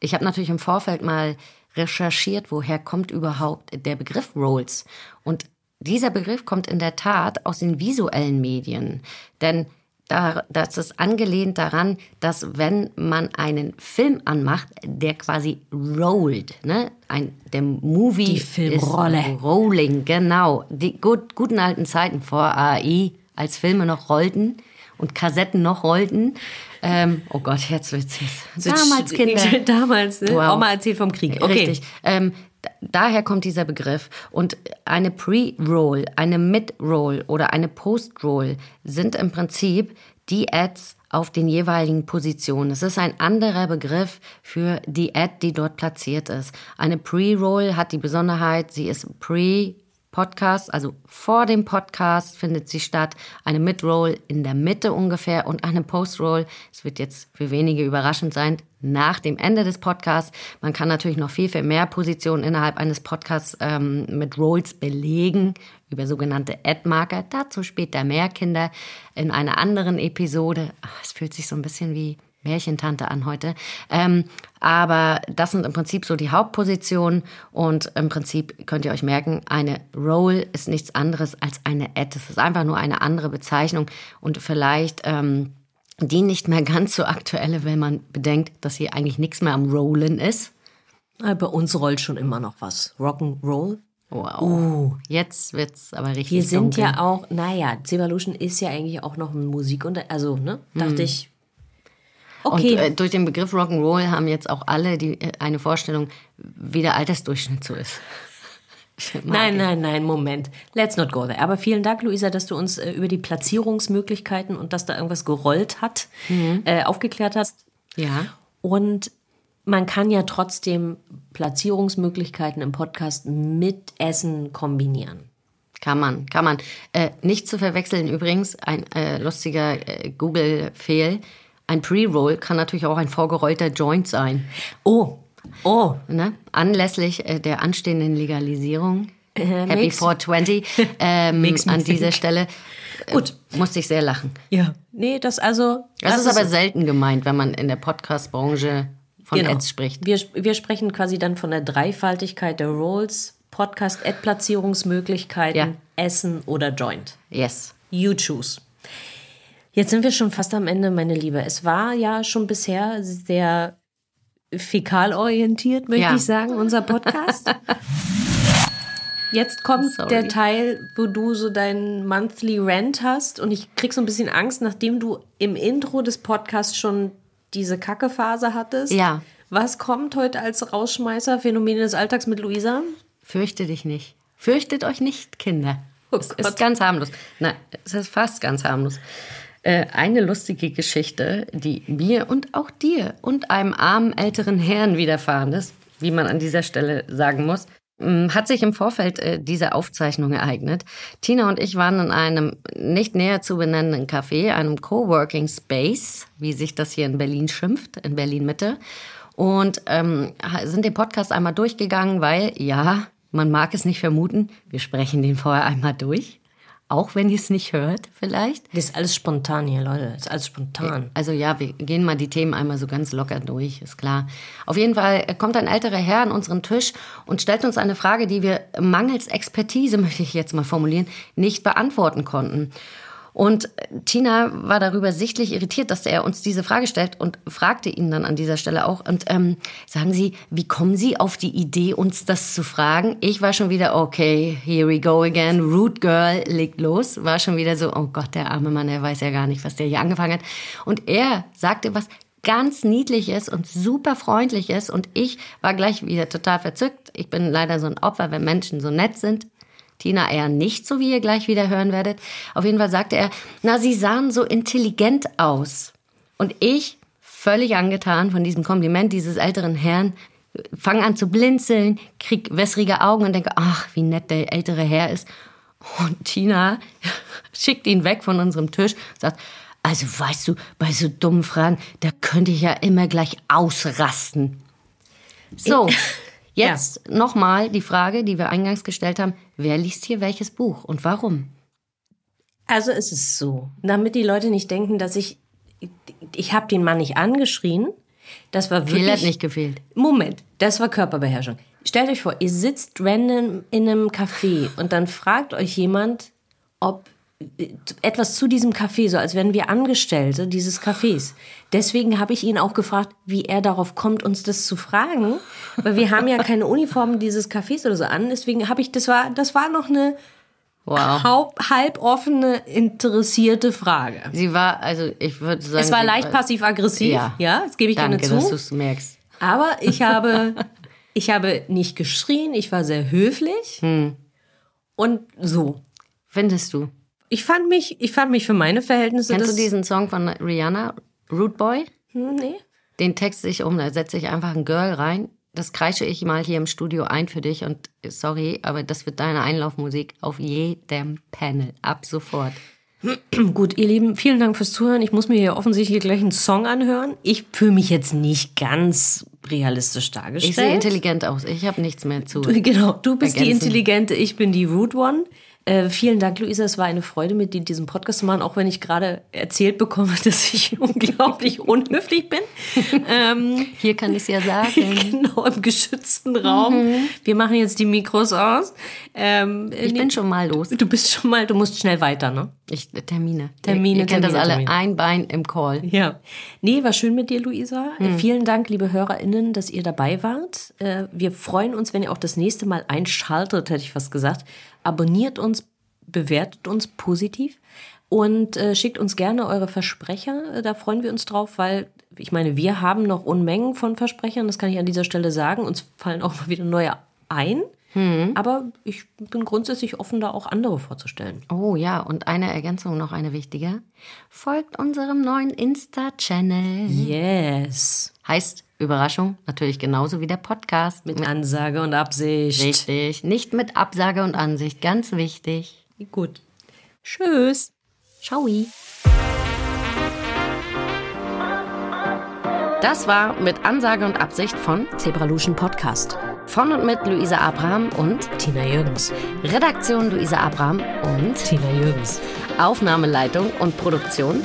S2: Ich habe natürlich im Vorfeld mal recherchiert, woher kommt überhaupt der Begriff Rolls. Und dieser Begriff kommt in der Tat aus den visuellen Medien. Denn das ist angelehnt daran, dass wenn man einen Film anmacht, der quasi rollt, ne? Ein, der Movie
S1: Die Filmrolle.
S2: ist rolling, genau. Die gut, guten alten Zeiten vor AI, als Filme noch rollten und Kassetten noch rollten. Ähm, oh Gott, jetzt. Damals Kinder.
S1: Damals, ne?
S2: Wow.
S1: Oma erzählt vom Krieg. Okay.
S2: Richtig. Ähm, daher kommt dieser Begriff. Und eine Pre-Roll, eine Mid-Roll oder eine Post-Roll sind im Prinzip die Ads auf den jeweiligen Positionen. Es ist ein anderer Begriff für die Ad, die dort platziert ist. Eine Pre-Roll hat die Besonderheit, sie ist pre Podcast, also vor dem Podcast findet sie statt, eine Mid-Roll in der Mitte ungefähr und eine Post-Roll, es wird jetzt für wenige überraschend sein, nach dem Ende des Podcasts. Man kann natürlich noch viel, viel mehr Positionen innerhalb eines Podcasts ähm, mit Roles belegen über sogenannte Ad-Marker. Dazu später mehr Kinder in einer anderen Episode. Ach, es fühlt sich so ein bisschen wie Märchentante an heute. Ähm, aber das sind im Prinzip so die Hauptpositionen und im Prinzip könnt ihr euch merken, eine Role ist nichts anderes als eine Ad. Es ist einfach nur eine andere Bezeichnung und vielleicht ähm, die nicht mehr ganz so aktuelle, wenn man bedenkt, dass hier eigentlich nichts mehr am Rollen ist.
S1: Bei uns rollt schon immer noch was. Rock'n'Roll.
S2: Wow. Uh, jetzt wird's aber richtig.
S1: Wir sind
S2: dunkel.
S1: ja auch, naja, Zevolution ist ja eigentlich auch noch ein Musik und also, ne, dachte ich. Okay.
S2: Und äh, durch den Begriff Rock'n'Roll haben jetzt auch alle die, äh, eine Vorstellung, wie der Altersdurchschnitt so ist.
S1: Nein, nein, nein, Moment. Let's not go there. Aber vielen Dank, Luisa, dass du uns äh, über die Platzierungsmöglichkeiten und dass da irgendwas gerollt hat, äh, aufgeklärt hast.
S2: Ja.
S1: Und man kann ja trotzdem Platzierungsmöglichkeiten im Podcast mit Essen kombinieren.
S2: Kann man, kann man. Äh, nicht zu verwechseln übrigens, ein äh, lustiger äh, Google-Fehl. Ein Pre-Roll kann natürlich auch ein vorgerollter Joint sein.
S1: Oh, oh.
S2: Ne? Anlässlich äh, der anstehenden Legalisierung. Happy
S1: makes-
S2: 420. Ähm, an dieser. Stelle äh,
S1: Gut.
S2: musste ich sehr lachen.
S1: Ja. Nee, das also.
S2: Das, ist aber selten gemeint, wenn man in der Podcast-Branche von
S1: Genau.
S2: Ads spricht.
S1: Wir, wir sprechen quasi dann von der Dreifaltigkeit der Roles, Podcast, Ad-Platzierungsmöglichkeiten,
S2: Ja.
S1: Essen oder Joint.
S2: Yes.
S1: You choose. Jetzt sind wir schon fast am Ende, meine Liebe. Es war ja schon bisher sehr fäkal orientiert, möchte
S2: Ja.
S1: ich sagen, unser Podcast. Jetzt kommt
S2: Sorry.
S1: der Teil, wo du so deinen Monthly Rant hast und ich krieg so ein bisschen Angst, nachdem du im Intro des Podcasts schon diese Kackephase hattest.
S2: Ja.
S1: Was kommt heute als Rausschmeißer Phänomene des Alltags mit Luisa?
S2: Fürchte dich nicht. Fürchtet euch nicht, Kinder.
S1: Oh
S2: es ist ganz harmlos. Nein, es ist fast ganz harmlos. Äh, eine lustige Geschichte, die mir und auch dir und einem armen älteren Herrn widerfahren ist, wie man an dieser Stelle sagen muss, mh, hat sich im Vorfeld äh, dieser Aufzeichnung ereignet. Tina und ich waren in einem nicht näher zu benennenden Café, einem Coworking Space, wie sich das hier in Berlin schimpft, in Berlin Mitte. Und ähm, sind den Podcast einmal durchgegangen, weil, ja, man mag es nicht vermuten, wir sprechen den vorher einmal durch. Auch wenn ihr es nicht hört, vielleicht.
S1: Das ist alles spontan hier, Leute. Das ist alles spontan.
S2: Also ja, wir gehen mal die Themen einmal so ganz locker durch, ist klar. Auf jeden Fall kommt ein älterer Herr an unseren Tisch und stellt uns eine Frage, die wir mangels Expertise, möchte ich jetzt mal formulieren, nicht beantworten konnten. Und Tina war darüber sichtlich irritiert, dass er uns diese Frage stellt und fragte ihn dann an dieser Stelle auch. Und ähm, sagen Sie, wie kommen Sie auf die Idee, uns das zu fragen? Ich war schon wieder, okay, here we go again. Root Girl legt los. War schon wieder so, oh Gott, der arme Mann, der weiß ja gar nicht, was der hier angefangen hat. Und er sagte was ganz niedliches und super freundliches. Und ich war gleich wieder total verzückt. Ich bin leider so ein Opfer, wenn Menschen so nett sind. Tina eher nicht, so wie ihr gleich wieder hören werdet. Auf jeden Fall sagte er, na, sie sahen so intelligent aus. Und ich, völlig angetan von diesem Kompliment dieses älteren Herrn, fange an zu blinzeln, krieg wässrige Augen und denke, ach, wie nett der ältere Herr ist. Und Tina schickt ihn weg von unserem Tisch, sagt, also weißt du, bei so dummen Fragen, da könnte ich ja immer gleich ausrasten. So, jetzt nochmal die Frage, die wir eingangs gestellt haben. Wer liest hier welches Buch und warum?
S1: Also es ist so, damit die Leute nicht denken, dass ich ich habe den Mann nicht angeschrien. Das war wirklich
S2: Viel hat nicht gefehlt.
S1: Moment, das war Körperbeherrschung. Stellt euch vor, ihr sitzt random in einem Café und dann fragt euch jemand, ob etwas zu diesem Café, so als wären wir Angestellte dieses Cafés. Deswegen habe ich ihn auch gefragt, wie er darauf kommt, uns das zu fragen, weil wir haben ja keine Uniformen dieses Cafés oder so an. Deswegen habe ich, das war, das war noch eine
S2: Wow.
S1: halb, halb offene, interessierte Frage.
S2: Sie war, also ich würde sagen.
S1: Es war leicht passiv-aggressiv, ja.
S2: Ja.
S1: das gebe ich
S2: Danke,
S1: gerne
S2: dass
S1: zu.
S2: du es merkst.
S1: Aber ich habe, ich habe nicht geschrien, ich war sehr höflich und so.
S2: Findest du?
S1: Ich fand mich, ich fand mich für meine Verhältnisse.
S2: Kennst du diesen Song von Rihanna, Root Boy?
S1: Hm, Nee.
S2: Den Text ich um, da setze ich einfach ein Girl rein. Das kreische ich mal hier im Studio ein für dich und sorry, aber das wird deine Einlaufmusik auf jedem Panel ab sofort.
S1: Gut, ihr Lieben, vielen Dank fürs Zuhören. Ich muss mir hier offensichtlich gleich einen Song anhören. Ich fühle mich jetzt nicht ganz realistisch dargestellt.
S2: Ich sehe intelligent aus. Ich habe nichts mehr zu.
S1: Genau, du bist die
S2: ergänzen.
S1: Intelligente, ich bin die Rude One. Äh, vielen Dank, Luisa. Es war eine Freude, mit dir diesen Podcast zu machen, auch wenn ich gerade erzählt bekomme, dass ich unglaublich unhöflich bin. ähm,
S2: Hier kann ich es ja sagen.
S1: genau, im geschützten Raum. Wir machen jetzt die Mikros aus. Ähm,
S2: Ich bin schon mal los.
S1: Du bist schon mal, du musst schnell weiter, ne?
S2: Ich, Termine.
S1: Termine,
S2: Ihr, ihr kennt das
S1: Termine,
S2: alle.
S1: Termine.
S2: Ein Bein im Call.
S1: Ja. Nee, war schön mit dir, Luisa. Äh, Vielen Dank, liebe HörerInnen, dass ihr dabei wart. Äh, Wir freuen uns, wenn ihr auch das nächste Mal einschaltet, hätte ich fast gesagt. Abonniert uns, bewertet uns positiv und äh, schickt uns gerne eure Versprecher. Äh, Da freuen wir uns drauf, weil ich meine, wir haben noch Unmengen von Versprechern, das kann ich an dieser Stelle sagen. Uns fallen auch mal wieder neue ein. Aber ich bin grundsätzlich offen, da auch andere vorzustellen.
S2: Oh ja, und eine Ergänzung, noch eine wichtige. Folgt unserem neuen Insta-Channel.
S1: Yes.
S2: Heißt, Überraschung, natürlich genauso wie der Podcast.
S1: Mit Ansage und Absicht.
S2: Richtig. Nicht mit Absage und Ansicht. Ganz wichtig.
S1: Gut. Tschüss.
S2: Ciao. Das war mit Ansage und Absicht von
S1: Zebraluschen Podcast.
S2: von und mit Luisa Abraham und
S1: Tina Jürgens.
S2: Redaktion Luisa Abraham und
S1: Tina Jürgens.
S2: Aufnahmeleitung und Produktion